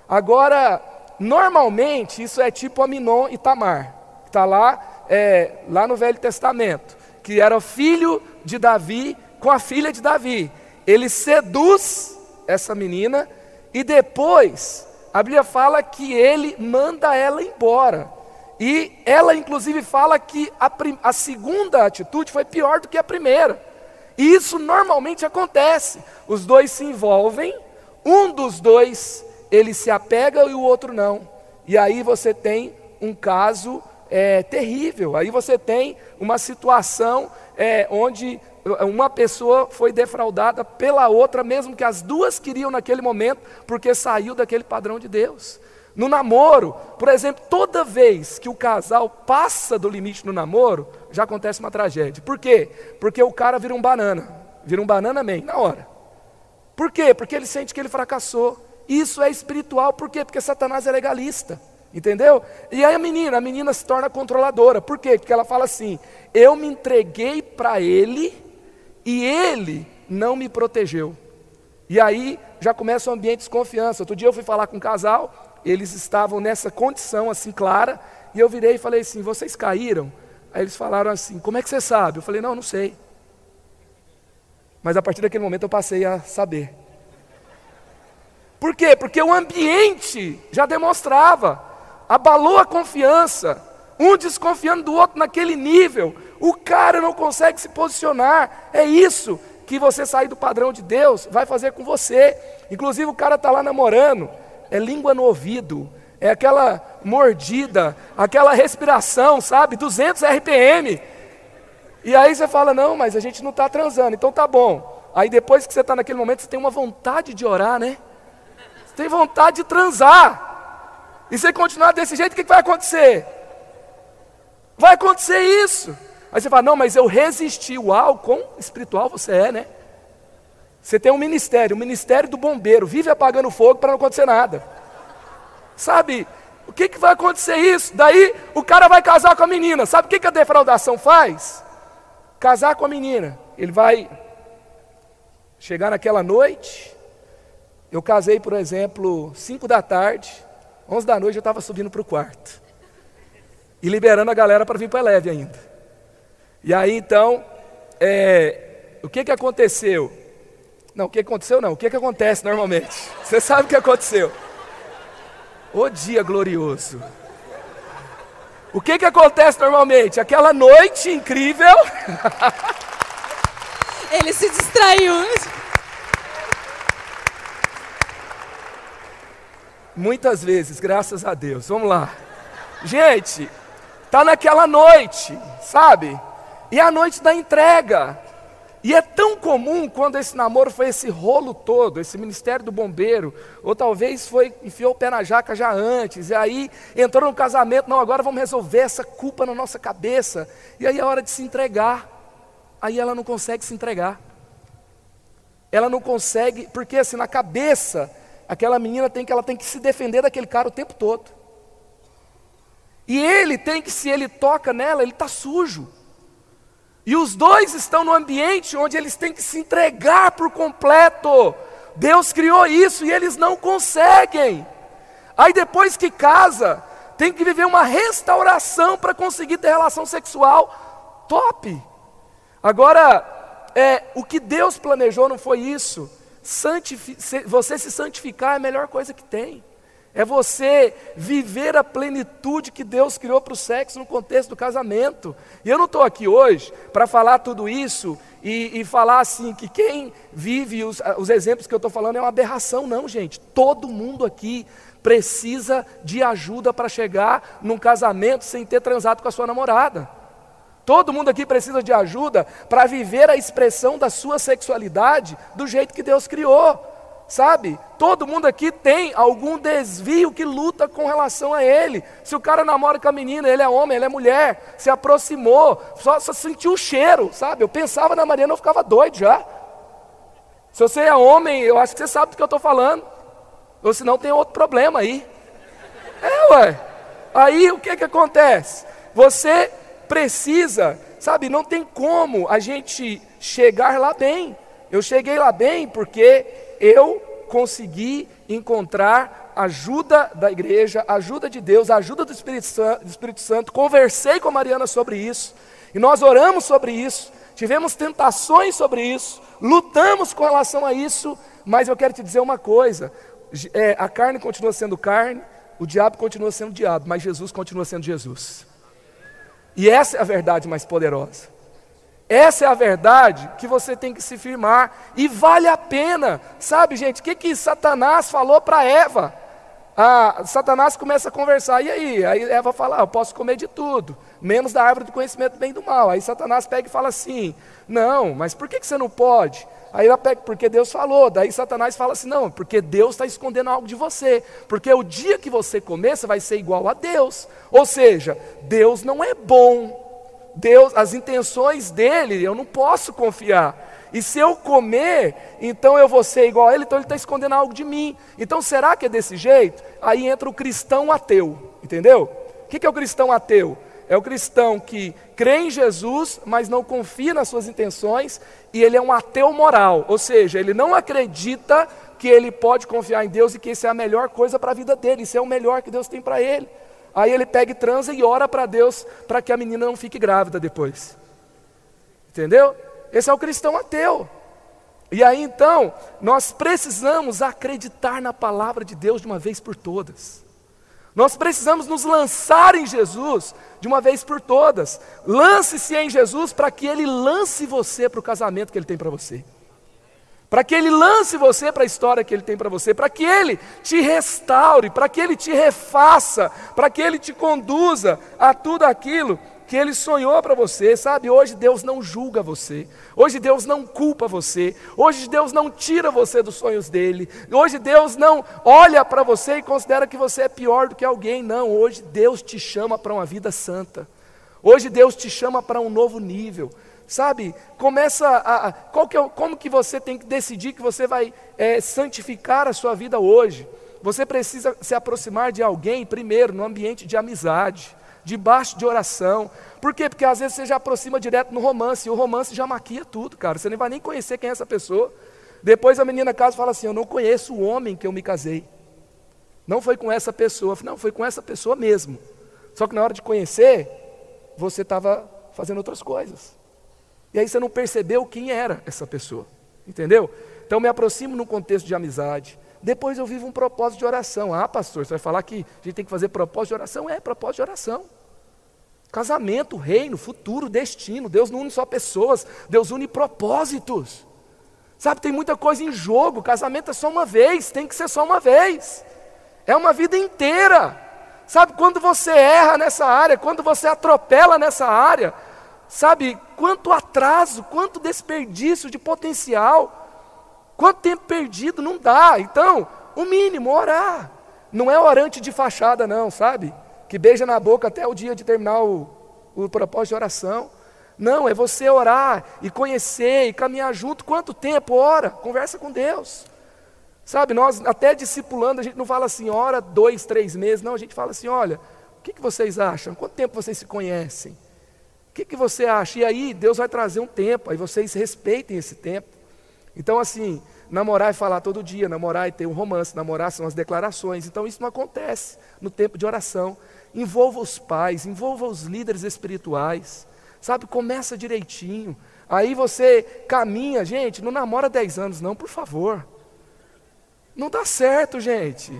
Agora, normalmente isso é tipo Aminon e Tamar, que está lá, é, lá no Velho Testamento, que era filho de Davi com a filha de Davi. Ele seduz essa menina e depois a Bíblia fala que ele manda ela embora. E ela, inclusive, fala que a, a, segunda atitude foi pior do que a primeira. E isso normalmente acontece. Os dois se envolvem, um dos dois ele se apega e o outro não. E aí você tem um caso é, terrível, aí você tem uma situação é, onde uma pessoa foi defraudada pela outra, mesmo que as duas queriam naquele momento, porque saiu daquele padrão de Deus. No namoro, por exemplo, toda vez que o casal passa do limite no namoro, já acontece uma tragédia. Por quê? Porque o cara vira um banana, vira um banana man, na hora. Por quê? Porque ele sente que ele fracassou. Isso é espiritual, por quê? Porque Satanás é legalista. Entendeu? E aí a menina, a menina se torna controladora. Por quê? Porque ela fala assim: "Eu me entreguei para ele e ele não me protegeu". E aí já começa um ambiente de desconfiança. Outro dia eu fui falar com um casal, eles estavam nessa condição assim clara, e eu virei e falei assim: "Vocês caíram?" Aí eles falaram assim: "Como é que você sabe?" Eu falei: "Não, não sei". Mas a partir daquele momento eu passei a saber. Por quê? Porque o ambiente já demonstrava, abalou a confiança, um desconfiando do outro naquele nível, o cara não consegue se posicionar, é isso, que você sair do padrão de Deus vai fazer com você. Inclusive o cara está lá namorando, é língua no ouvido, é aquela mordida, aquela respiração, sabe? 200 RPM. E aí você fala: não, mas a gente não está transando, então tá bom. Aí depois que você está naquele momento, você tem uma vontade de orar, né? Você tem vontade de transar. E você continuar desse jeito, o que vai acontecer? Vai acontecer isso. Aí você fala: não, mas eu resisti. Uau, quão espiritual você é, né? Você tem um ministério, o ministério do bombeiro, vive apagando fogo para não acontecer nada. Sabe, o que, que vai acontecer isso? Daí o cara vai casar com a menina. Sabe o que, que a defraudação faz? Casar com a menina. Ele vai chegar naquela noite. Eu casei, por exemplo, 5 da tarde, 11 da noite eu estava subindo para o quarto. E liberando a galera para vir para a leve ainda. E aí então, é, o que, que aconteceu? Não, o que aconteceu não, o que, que acontece normalmente? <laughs> Você sabe o que aconteceu. O dia glorioso. O que que acontece normalmente? Aquela noite incrível. <laughs> Ele se distraiu. Muitas vezes, graças a Deus. Vamos lá. Gente, tá naquela noite, sabe? E a noite da entrega. E é tão comum quando esse namoro foi esse rolo todo, esse ministério do bombeiro, ou talvez foi, enfiou o pé na jaca já antes, e aí entrou no casamento, não, agora vamos resolver essa culpa na nossa cabeça. E aí é hora de se entregar. Aí ela não consegue se entregar. Ela não consegue, porque assim, na cabeça, aquela menina tem que, ela tem que se defender daquele cara o tempo todo. E ele tem que, se ele toca nela, ele está sujo. E os dois estão no ambiente onde eles têm que se entregar por completo. Deus criou isso e eles não conseguem. Aí depois que casa, tem que viver uma restauração para conseguir ter relação sexual top. Agora, é, o que Deus planejou não foi isso. Santifi você se santificar é a melhor coisa que tem. É você viver a plenitude que Deus criou para o sexo no contexto do casamento. E eu não estou aqui hoje para falar tudo isso e, e, falar assim que quem vive os, os exemplos que eu estou falando é uma aberração, não, gente. Todo mundo aqui precisa de ajuda para chegar num casamento sem ter transado com a sua namorada. Todo mundo aqui precisa de ajuda para viver a expressão da sua sexualidade do jeito que Deus criou sabe? Todo mundo aqui tem algum desvio que luta com relação a ele. Se o cara namora com a menina, ele é homem, ele é mulher, se aproximou, só, só sentiu o cheiro, sabe? Eu pensava na Mariana, eu ficava doido já. Se você é homem, eu acho que você sabe do que eu estou falando. Ou senão tem outro problema aí. É, ué. Aí o que que acontece? Você precisa, sabe, não tem como a gente chegar lá bem. Eu cheguei lá bem porque eu consegui encontrar ajuda da igreja, ajuda de Deus, ajuda do Espírito, Santo, do Espírito Santo. Conversei com a Mariana sobre isso, e nós oramos sobre isso, tivemos tentações sobre isso, lutamos com relação a isso, mas eu quero te dizer uma coisa: é, a carne continua sendo carne, o diabo continua sendo diabo, mas Jesus continua sendo Jesus. E essa é a verdade mais poderosa. Essa é a verdade que você tem que se firmar. E vale a pena. Sabe, gente, o que, que Satanás falou para Eva? Ah, Satanás começa a conversar, e aí? Aí Eva fala: ah, Eu posso comer de tudo, menos da árvore do conhecimento do bem e do mal. Aí Satanás pega e fala assim: Não, mas por que, que você não pode? Aí ela pega, porque Deus falou. Daí Satanás fala assim: Não, porque Deus está escondendo algo de você. Porque o dia que você comer, você vai ser igual a Deus. Ou seja, Deus não é bom. Deus, as intenções dele, eu não posso confiar. E se eu comer, então eu vou ser igual a ele, então ele está escondendo algo de mim. Então será que é desse jeito? Aí entra o cristão ateu, entendeu? O que é o cristão ateu? É o cristão que crê em Jesus, mas não confia nas suas intenções, e ele é um ateu moral, ou seja, ele não acredita que ele pode confiar em Deus e que isso é a melhor coisa para a vida dele, isso é o melhor que Deus tem para ele. Aí ele pega e transa e ora para Deus para que a menina não fique grávida depois. Entendeu? Esse é o cristão ateu. E aí então, nós precisamos acreditar na palavra de Deus de uma vez por todas. Nós precisamos nos lançar em Jesus de uma vez por todas. Lance-se em Jesus para que Ele lance você para o casamento que Ele tem para você. Para que Ele lance você para a história que Ele tem para você. Para que Ele te restaure, para que Ele te refaça, para que Ele te conduza a tudo aquilo que Ele sonhou para você, sabe? Hoje Deus não julga você, hoje Deus não culpa você, hoje Deus não tira você dos sonhos dele, hoje Deus não olha para você e considera que você é pior do que alguém, não. Hoje Deus te chama para uma vida santa, hoje Deus te chama para um novo nível. Sabe, começa a. a que é, como que você tem que decidir que você vai é, santificar a sua vida hoje? Você precisa se aproximar de alguém, primeiro, no ambiente de amizade debaixo de oração. Por quê? Porque às vezes você já aproxima direto no romance, e o romance já maquia tudo, cara. Você nem vai nem conhecer quem é essa pessoa. Depois a menina casa fala assim: Eu não conheço o homem que eu me casei. Não foi com essa pessoa. Não, foi com essa pessoa mesmo. Só que na hora de conhecer, você estava fazendo outras coisas. E aí você não percebeu quem era essa pessoa. Entendeu? Então me aproximo num contexto de amizade. Depois eu vivo um propósito de oração. Ah, pastor, você vai falar que a gente tem que fazer propósito de oração? É, propósito de oração. Casamento, reino, futuro, destino. Deus não une só pessoas, Deus une propósitos. Sabe, tem muita coisa em jogo. Casamento é só uma vez, tem que ser só uma vez. É uma vida inteira. Sabe, quando você erra nessa área, quando você atropela nessa área, sabe, quanto atraso, quanto desperdício de potencial. Quanto tempo perdido não dá. Então, o mínimo, orar. Não é orante de fachada, não, sabe? Que beija na boca até o dia de terminar o, o propósito de oração. Não, é você orar e conhecer e caminhar junto. Quanto tempo? Ora, conversa com Deus. Sabe, nós até discipulando, a gente não fala assim, ora dois, três meses. Não, a gente fala assim, olha, o que, que vocês acham? Quanto tempo vocês se conhecem? O que, que você acha? E aí Deus vai trazer um tempo, aí vocês respeitem esse tempo. Então, assim, namorar é falar todo dia, namorar é ter um romance, namorar são as declarações. Então, isso não acontece no tempo de oração. Envolva os pais, envolva os líderes espirituais, sabe? Começa direitinho. Aí você caminha, gente, não namora 10 anos, não, por favor. Não dá certo, gente.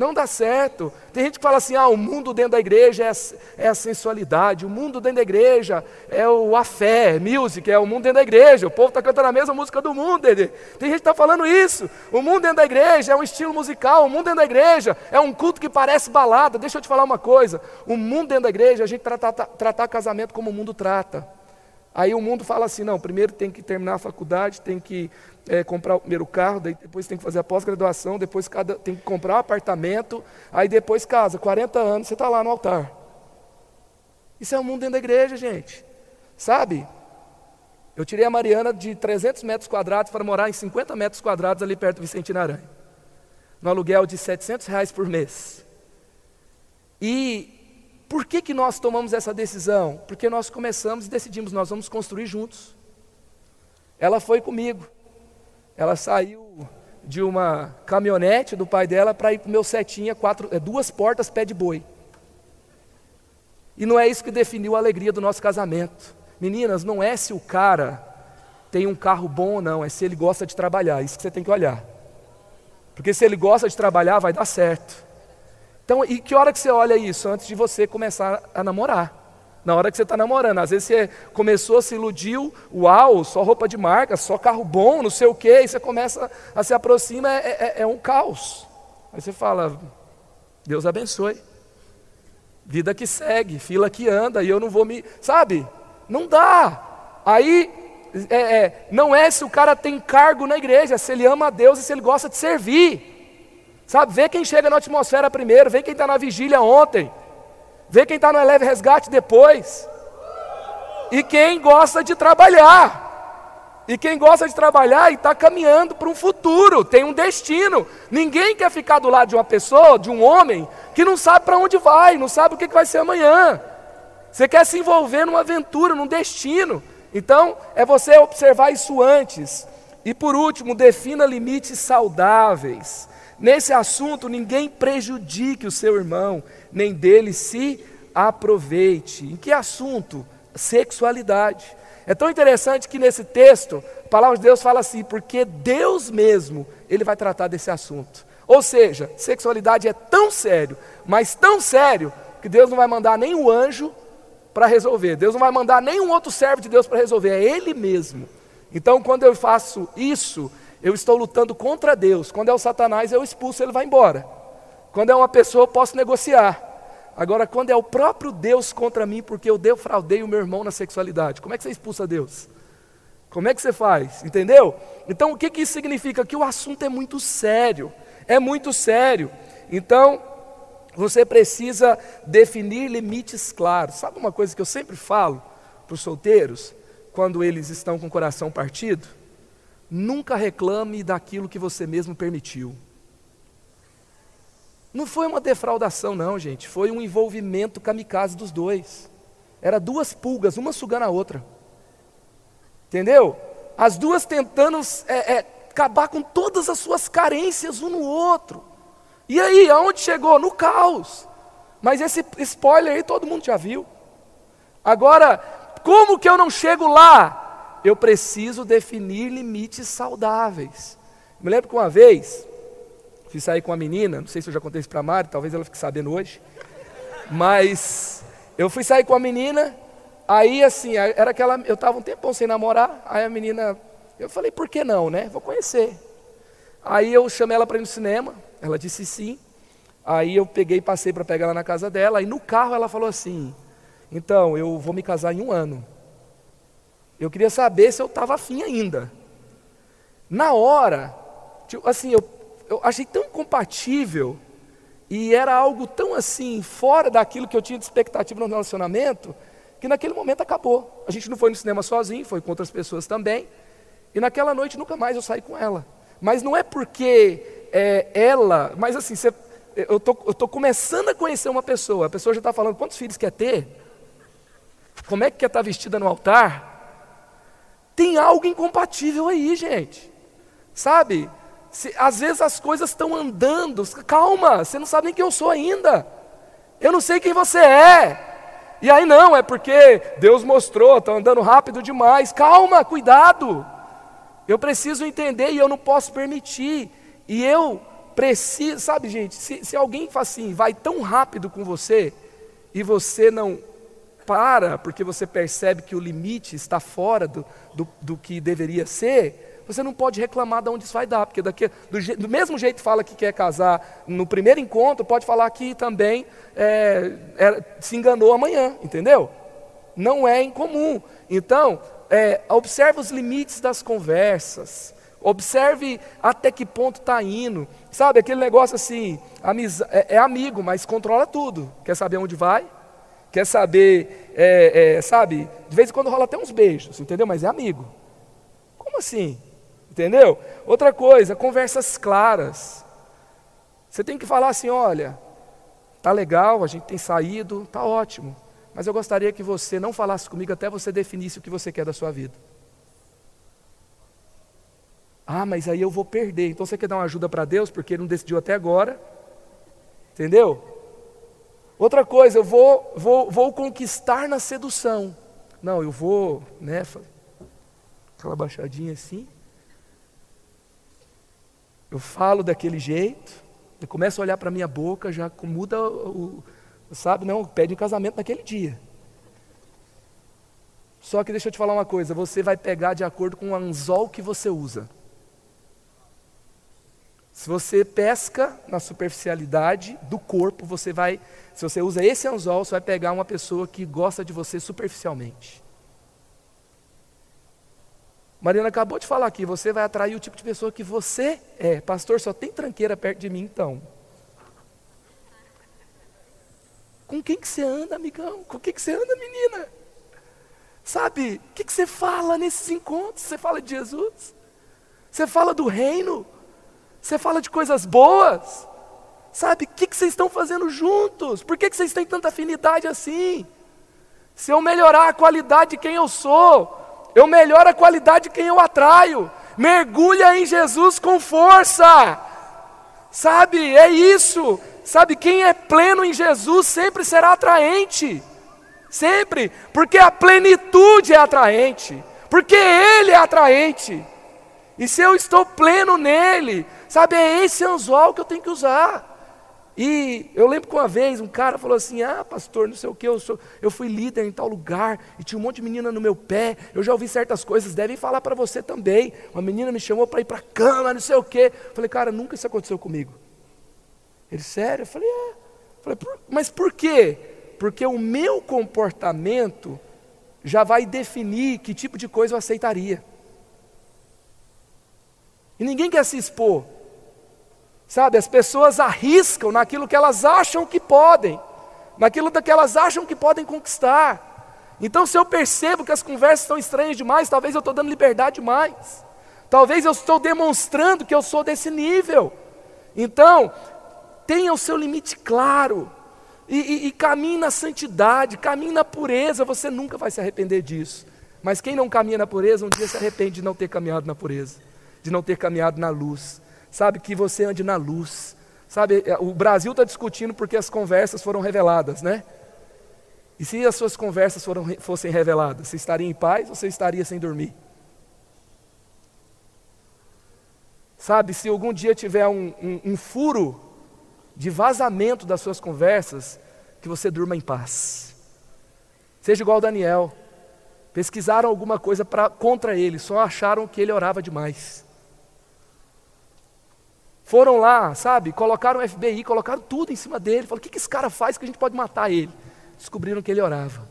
Não dá certo. Tem gente que fala assim: ah, o mundo dentro da igreja é é a sensualidade, o mundo dentro da igreja é o, a fé, music, é o mundo dentro da igreja. O povo está cantando a mesma música do mundo. Tem gente que está falando isso. O mundo dentro da igreja é um estilo musical, o mundo dentro da igreja é um culto que parece balada. Deixa eu te falar uma coisa: o mundo dentro da igreja, a gente trata, tratar casamento como o mundo trata. Aí o mundo fala assim: não, primeiro tem que terminar a faculdade, tem que é, comprar o primeiro carro, depois tem que fazer a pós-graduação, depois cada, tem que comprar um apartamento, aí depois casa, 40 anos, você está lá no altar. Isso é o mundo dentro da igreja, gente. Sabe? Eu tirei a Mariana de 300 metros quadrados para morar em 50 metros quadrados ali perto do Vicente Aranha. No aluguel de 700 reais por mês. E por que, que nós tomamos essa decisão? Porque nós começamos e decidimos, nós vamos construir juntos. Ela foi comigo. Ela saiu de uma caminhonete do pai dela para ir para o meu setinha, quatro, é, duas portas, pé de boi. E não é isso que definiu a alegria do nosso casamento. Meninas, não é se o cara tem um carro bom ou não, é se ele gosta de trabalhar. Isso que você tem que olhar. Porque se ele gosta de trabalhar, vai dar certo. Então, e que hora que você olha isso? Antes de você começar a namorar. Na hora que você está namorando, às vezes você começou, se iludiu, uau, só roupa de marca, só carro bom, não sei o quê, e você começa a se aproxima, é, é, é um caos. Aí você fala, Deus abençoe. Vida que segue, fila que anda, e eu não vou me. Sabe? Não dá. Aí, é, é, não é se o cara tem cargo na igreja, se ele ama a Deus e se ele gosta de servir. Sabe? Vê quem chega na atmosfera primeiro, vê quem está na vigília ontem. Vê quem está no Eleve Resgate depois. E quem gosta de trabalhar. E quem gosta de trabalhar e está caminhando para um futuro, tem um destino. Ninguém quer ficar do lado de uma pessoa, de um homem, que não sabe para onde vai, não sabe o que vai ser amanhã. Você quer se envolver numa aventura, num destino. Então, é você observar isso antes. E por último, defina limites saudáveis. Nesse assunto, ninguém prejudique o seu irmão, nem dele se aproveite. Em que assunto? Sexualidade. É tão interessante que nesse texto, a palavra de Deus fala assim, porque Deus mesmo, ele vai tratar desse assunto. Ou seja, sexualidade é tão sério, mas tão sério, que Deus não vai mandar nem o anjo para resolver. Deus não vai mandar nenhum outro servo de Deus para resolver, é Ele mesmo. Então, quando eu faço isso, eu estou lutando contra Deus. Quando é o Satanás, eu expulso, ele vai embora. Quando é uma pessoa, eu posso negociar. Agora, quando é o próprio Deus contra mim, porque eu defraudei o meu irmão na sexualidade, como é que você expulsa Deus? Como é que você faz? Entendeu? Então, o que, que isso significa? Que o assunto é muito sério. É muito sério. Então, você precisa definir limites claros. Sabe uma coisa que eu sempre falo para os solteiros, quando eles estão com o coração partido? Nunca reclame daquilo que você mesmo permitiu. Não foi uma defraudação, não, gente. Foi um envolvimento kamikaze dos dois. Era duas pulgas, uma sugando a outra. Entendeu? As duas tentando é, é, acabar com todas as suas carências um no outro. E aí, aonde chegou? No caos. Mas esse spoiler aí todo mundo já viu. Agora, como que eu não chego lá? Eu preciso definir limites saudáveis. Me lembro que uma vez, fui sair com uma menina, não sei se eu já contei isso para a Mari, talvez ela fique sabendo hoje. Mas eu fui sair com a menina, aí assim, era aquela, eu estava um tempão sem namorar, aí a menina, eu falei, por que não, né? Vou conhecer. Aí eu chamei ela para ir no cinema, ela disse sim. Aí eu peguei e passei para pegar ela na casa dela, e no carro ela falou assim: Então, eu vou me casar em um ano. Eu queria saber se eu estava afim ainda. Na hora, tipo, assim, eu, eu achei tão incompatível, e era algo tão assim, fora daquilo que eu tinha de expectativa no relacionamento, que naquele momento acabou. A gente não foi no cinema sozinho, foi com outras pessoas também. E naquela noite nunca mais eu saí com ela. Mas não é porque é, ela, mas assim, você, eu tô, estou começando a conhecer uma pessoa, a pessoa já está falando quantos filhos quer ter, como é que quer estar tá vestida no altar. Tem algo incompatível aí, gente. Sabe? Se, às vezes as coisas estão andando, calma, você não sabe nem quem eu sou ainda. Eu não sei quem você é. E aí não, é porque Deus mostrou, está andando rápido demais. Calma, cuidado. Eu preciso entender e eu não posso permitir. E eu preciso, sabe, gente, se, se alguém faz assim, vai tão rápido com você e você não para, porque você percebe que o limite está fora do, do, do que deveria ser, você não pode reclamar de onde isso vai dar, porque daqui, do, do, mesmo jeito fala que quer casar no primeiro encontro, pode falar que também é, é, se enganou amanhã, entendeu? Não é incomum. Então, é, observe os limites das conversas. Observe até que ponto está indo. Sabe, aquele negócio assim, é, é, amigo, mas controla tudo. Quer saber onde vai? Quer saber, é, é, sabe? De vez em quando rola até uns beijos, entendeu? Mas é amigo. Como assim? Entendeu? Outra coisa, conversas claras. Você tem que falar assim: olha, tá legal, a gente tem saído, tá ótimo. Mas eu gostaria que você não falasse comigo até você definisse o que você quer da sua vida. Ah, mas aí eu vou perder. Então você quer dar uma ajuda para Deus porque ele não decidiu até agora? Entendeu? Outra coisa, eu vou, vou, vou conquistar na sedução. Não, eu vou, né? Aquela baixadinha assim. Eu falo daquele jeito. Eu começo a olhar para minha boca, já muda o, sabe? Não, pede um casamento naquele dia. Só que deixa eu te falar uma coisa, você vai pegar de acordo com o anzol que você usa. Se você pesca na superficialidade do corpo, você vai, se você usa esse anzol, você vai pegar uma pessoa que gosta de você superficialmente. Mariana acabou de falar aqui, você vai atrair o tipo de pessoa que você é. Pastor, só tem tranqueira perto de mim, então. Com quem que você anda, amigão? Com quem que você anda, menina? Sabe, o que, que você fala nesses encontros? Você fala de Jesus? Você fala do reino? Você fala de coisas boas. Sabe, o que, que vocês estão fazendo juntos? Por que, que vocês têm tanta afinidade assim? Se eu melhorar a qualidade de quem eu sou, eu melhoro a qualidade de quem eu atraio. Mergulha em Jesus com força. Sabe, é isso. Sabe, quem é pleno em Jesus sempre será atraente. Sempre, porque a plenitude é atraente, porque Ele é atraente. E se eu estou pleno nele, Sabe, é esse anzol que eu tenho que usar. E eu lembro que uma vez um cara falou assim: Ah, pastor, não sei o que, eu, sou, eu fui líder em tal lugar e tinha um monte de menina no meu pé. Eu já ouvi certas coisas, devem falar para você também. Uma menina me chamou para ir para a cama, não sei o que. Falei, cara, nunca isso aconteceu comigo. Ele, sério? Eu falei, é. Falei, mas por quê? Porque o meu comportamento já vai definir que tipo de coisa eu aceitaria. E ninguém quer se expor. Sabe, as pessoas arriscam naquilo que elas acham que podem, naquilo que elas acham que podem conquistar. Então, se eu percebo que as conversas estão estranhas demais, talvez eu estou dando liberdade demais. Talvez eu estou demonstrando que eu sou desse nível. Então, tenha o seu limite claro. E, e, e caminhe na santidade, caminhe na pureza, você nunca vai se arrepender disso. Mas quem não caminha na pureza, um dia se arrepende de não ter caminhado na pureza, de não ter caminhado na luz sabe, que você ande na luz. Sabe, é, o Brasil está discutindo porque as conversas foram reveladas, né? E se as suas conversas foram, fossem reveladas, você estaria em paz ou você estaria sem dormir? Sabe, se algum dia tiver um, um, um furo de vazamento das suas conversas, que você durma em paz. Seja igual Daniel. Pesquisaram alguma coisa pra, contra ele, só acharam que ele orava demais. Foram lá, sabe, colocaram o FBI, colocaram tudo em cima dele. Falaram: o que, que esse cara faz que a gente pode matar ele? Descobriram que ele orava.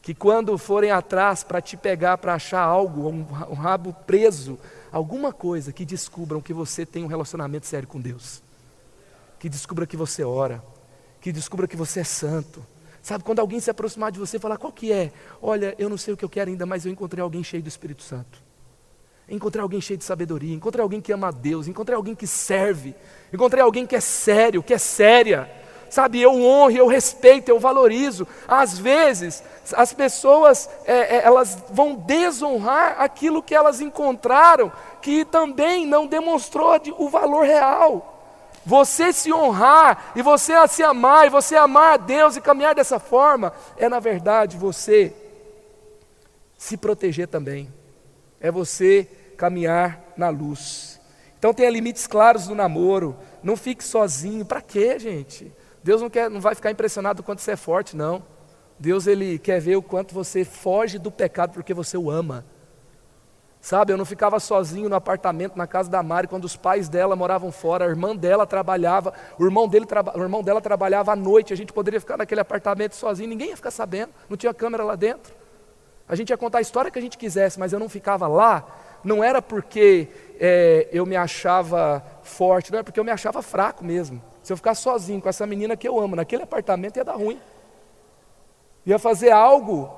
Que quando forem atrás para te pegar, para achar algo, um, um rabo preso, alguma coisa, que descubram que você tem um relacionamento sério com Deus. Que descubra que você ora. Que descubra que você é santo. Sabe, quando alguém se aproximar de você e falar, qual que é? Olha, eu não sei o que eu quero ainda, mas eu encontrei alguém cheio do Espírito Santo. Encontrei alguém cheio de sabedoria, encontrei alguém que ama a Deus, encontrei alguém que serve, encontrei alguém que é sério, que é séria. Sabe, eu honro, eu respeito, eu valorizo. Às vezes, as pessoas, é, é, elas vão desonrar aquilo que elas encontraram, que também não demonstrou de, o valor real. Você se honrar, e você se amar, e você amar a Deus e caminhar dessa forma, é na verdade você se proteger também. É você caminhar na luz. Então tenha limites claros no namoro. Não fique sozinho. Para quê, gente? Deus não, quer, não vai ficar impressionado quanto você é forte, não. Deus ele quer ver o quanto você foge do pecado porque você o ama. Sabe, eu não ficava sozinho no apartamento na casa da Mari quando os pais dela moravam fora, a irmã dela trabalhava, o irmão, dele traba, o irmão dela trabalhava à noite, a gente poderia ficar naquele apartamento sozinho, ninguém ia ficar sabendo, não tinha câmera lá dentro. A gente ia contar a história que a gente quisesse, mas eu não ficava lá não era porque é, eu me achava forte, não era porque eu me achava fraco mesmo. Se eu ficar sozinho com essa menina que eu amo naquele apartamento ia dar ruim. Ia fazer algo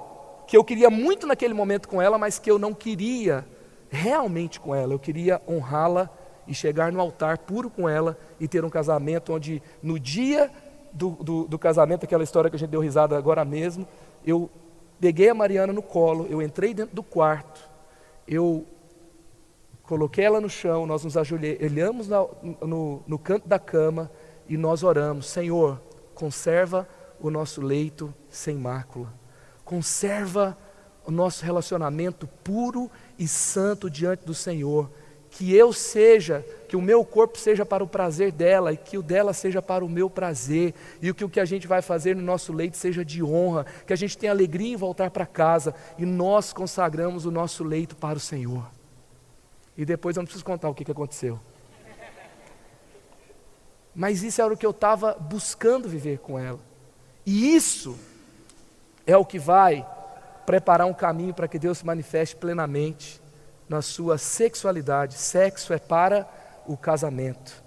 que eu queria muito naquele momento com ela, mas que eu não queria realmente com ela. Eu queria honrá-la e chegar no altar puro com ela e ter um casamento onde no dia do, do, do, casamento, aquela história que a gente deu risada agora mesmo, eu peguei a Mariana no colo, eu entrei dentro do quarto, eu coloquei ela no chão, nós nos ajoelhamos no, no canto da cama e nós oramos: Senhor, conserva o nosso leito sem mácula, conserva o nosso relacionamento puro e santo diante do Senhor. Que eu seja, que o meu corpo seja para o prazer dela e que o dela seja para o meu prazer, e que o que a gente vai fazer no nosso leito seja de honra, que a gente tenha alegria em voltar para casa e nós consagramos o nosso leito para o Senhor. E depois eu não preciso contar o que, que aconteceu. Mas isso era o que eu estava buscando viver com ela. E isso é o que vai preparar um caminho para que Deus se manifeste plenamente na sua sexualidade. Sexo é para o casamento.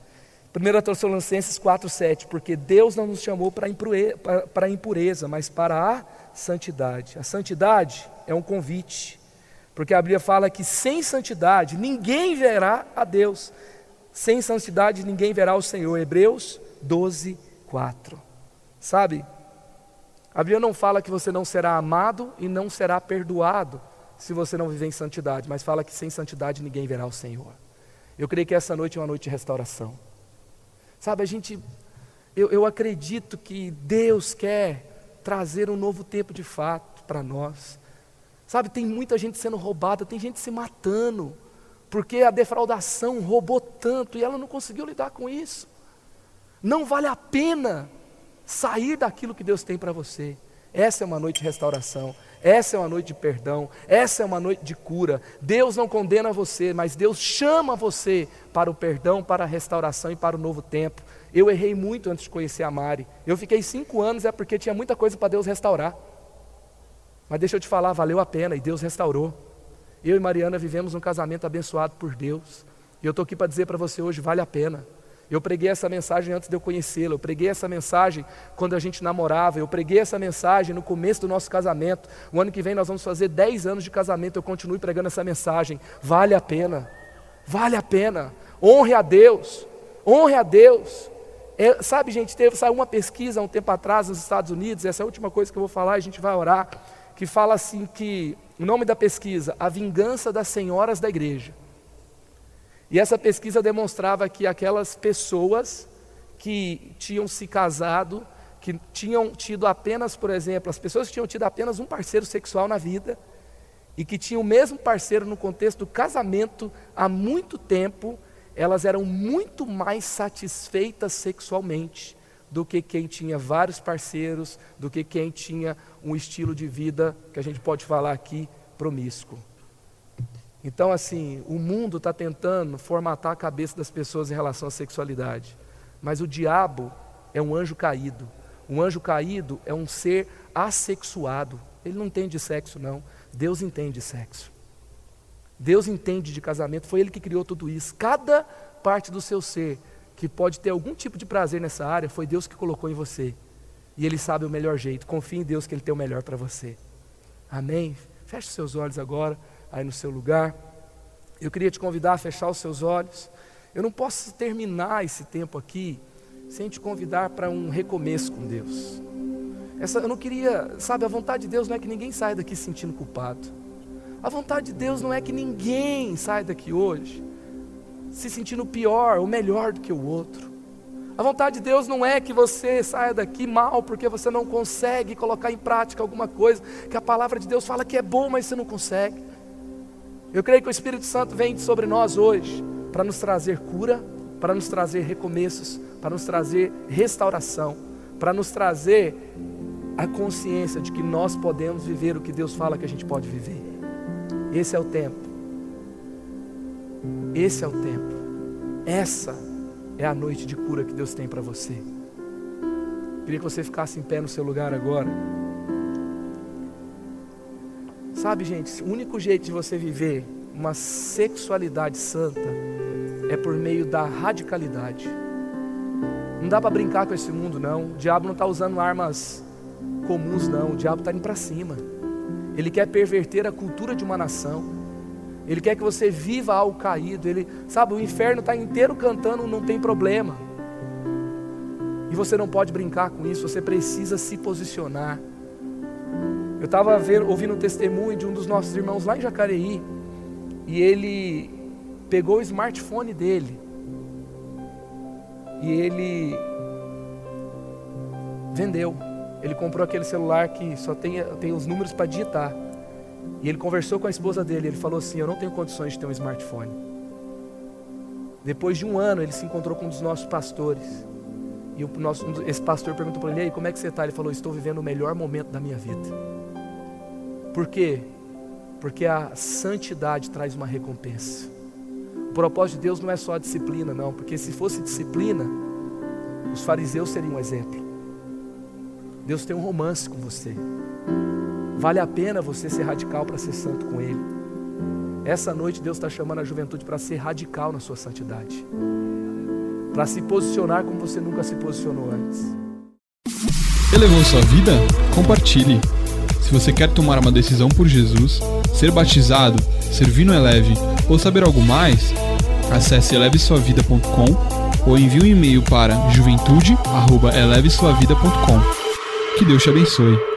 1 Tessalonicenses 4,7, porque Deus não nos chamou para a impureza, mas para a santidade. A santidade é um convite. Porque a Bíblia fala que sem santidade ninguém verá a Deus. Sem santidade ninguém verá o Senhor. Hebreus 12, 4. Sabe? A Bíblia não fala que você não será amado e não será perdoado se você não viver em santidade, mas fala que sem santidade ninguém verá o Senhor. Eu creio que essa noite é uma noite de restauração. Sabe, a gente, eu, eu acredito que Deus quer trazer um novo tempo de fato para nós. Sabe, tem muita gente sendo roubada, tem gente se matando, porque a defraudação roubou tanto e ela não conseguiu lidar com isso. Não vale a pena sair daquilo que Deus tem para você. Essa é uma noite de restauração. Essa é uma noite de perdão, essa é uma noite de cura. Deus não condena você, mas Deus chama você para o perdão, para a restauração e para o novo tempo. Eu errei muito antes de conhecer a Mari. Eu fiquei cinco anos, é porque tinha muita coisa para Deus restaurar. Mas deixa eu te falar, valeu a pena e Deus restaurou. Eu e Mariana vivemos um casamento abençoado por Deus. E eu estou aqui para dizer para você hoje: vale a pena. Eu preguei essa mensagem antes de eu conhecê-la. Eu preguei essa mensagem quando a gente namorava. Eu preguei essa mensagem no começo do nosso casamento. O ano que vem nós vamos fazer 10 anos de casamento. Eu continuo pregando essa mensagem. Vale a pena. Vale a pena. Honre a Deus. Honre a Deus. É, sabe, gente, teve saiu uma pesquisa há um tempo atrás nos Estados Unidos. Essa é a última coisa que eu vou falar. A gente vai orar. Que fala assim que o nome da pesquisa, a vingança das senhoras da igreja. E essa pesquisa demonstrava que aquelas pessoas que tinham se casado, que tinham tido apenas, por exemplo, as pessoas que tinham tido apenas um parceiro sexual na vida e que tinham o mesmo parceiro no contexto do casamento há muito tempo, elas eram muito mais satisfeitas sexualmente do que quem tinha vários parceiros, do que quem tinha um estilo de vida que a gente pode falar aqui promíscuo. Então, assim, o mundo está tentando formatar a cabeça das pessoas em relação à sexualidade. Mas o diabo é um anjo caído. Um anjo caído é um ser assexuado. Ele não entende de sexo, não. Deus entende de sexo. Deus entende de casamento. Foi Ele que criou tudo isso. Cada parte do seu ser que pode ter algum tipo de prazer nessa área, foi Deus que colocou em você. E Ele sabe o melhor jeito. Confie em Deus que Ele tem o melhor para você. Amém? Feche os seus olhos agora aí no seu lugar. Eu queria te convidar a fechar os seus olhos. Eu não posso terminar esse tempo aqui sem te convidar para um recomeço com Deus. Essa, eu não queria, sabe, a vontade de Deus não é que ninguém saia daqui se sentindo culpado. A vontade de Deus não é que ninguém saia daqui hoje se sentindo pior ou melhor do que o outro. A vontade de Deus não é que você saia daqui mal porque você não consegue colocar em prática alguma coisa que a palavra de Deus fala que é bom, mas você não consegue. Eu creio que o Espírito Santo vem sobre nós hoje para nos trazer cura, para nos trazer recomeços, para nos trazer restauração, para nos trazer a consciência de que nós podemos viver o que Deus fala que a gente pode viver. Esse é o tempo. Esse é o tempo. Essa é a noite de cura que Deus tem para você. Queria que você ficasse em pé no seu lugar agora. Sabe, gente, o único jeito de você viver uma sexualidade santa é por meio da radicalidade. Não dá para brincar com esse mundo, não. O diabo não está usando armas comuns, não. O diabo está indo para cima. Ele quer perverter a cultura de uma nação. Ele quer que você viva algo caído. Ele, sabe, o inferno está inteiro cantando, não tem problema. E você não pode brincar com isso. Você precisa se posicionar. Eu estava ouvindo um testemunho de um dos nossos irmãos lá em Jacareí, e ele pegou o smartphone dele e ele vendeu. Ele comprou aquele celular que só tem, tem os números para digitar. E ele conversou com a esposa dele. Ele falou assim: Eu não tenho condições de ter um smartphone. Depois de um ano, ele se encontrou com um dos nossos pastores. E o nosso, esse pastor perguntou para ele: Ei, como é que você está? Ele falou: Estou vivendo o melhor momento da minha vida. Por quê? Porque a santidade traz uma recompensa. O propósito de Deus não é só a disciplina, não, porque se fosse disciplina, os fariseus seriam um exemplo. Deus tem um romance com você. Vale a pena você ser radical para ser santo com Ele. Essa noite Deus está chamando a juventude para ser radical na sua santidade, para se posicionar como você nunca se posicionou antes. Elevou sua vida? Compartilhe. Se você quer tomar uma decisão por Jesus, ser batizado, servir no Eleve ou saber algo mais, acesse elevesuavida.com ou envie um e-mail para juventude@elevesuavida.com. Que Deus te abençoe.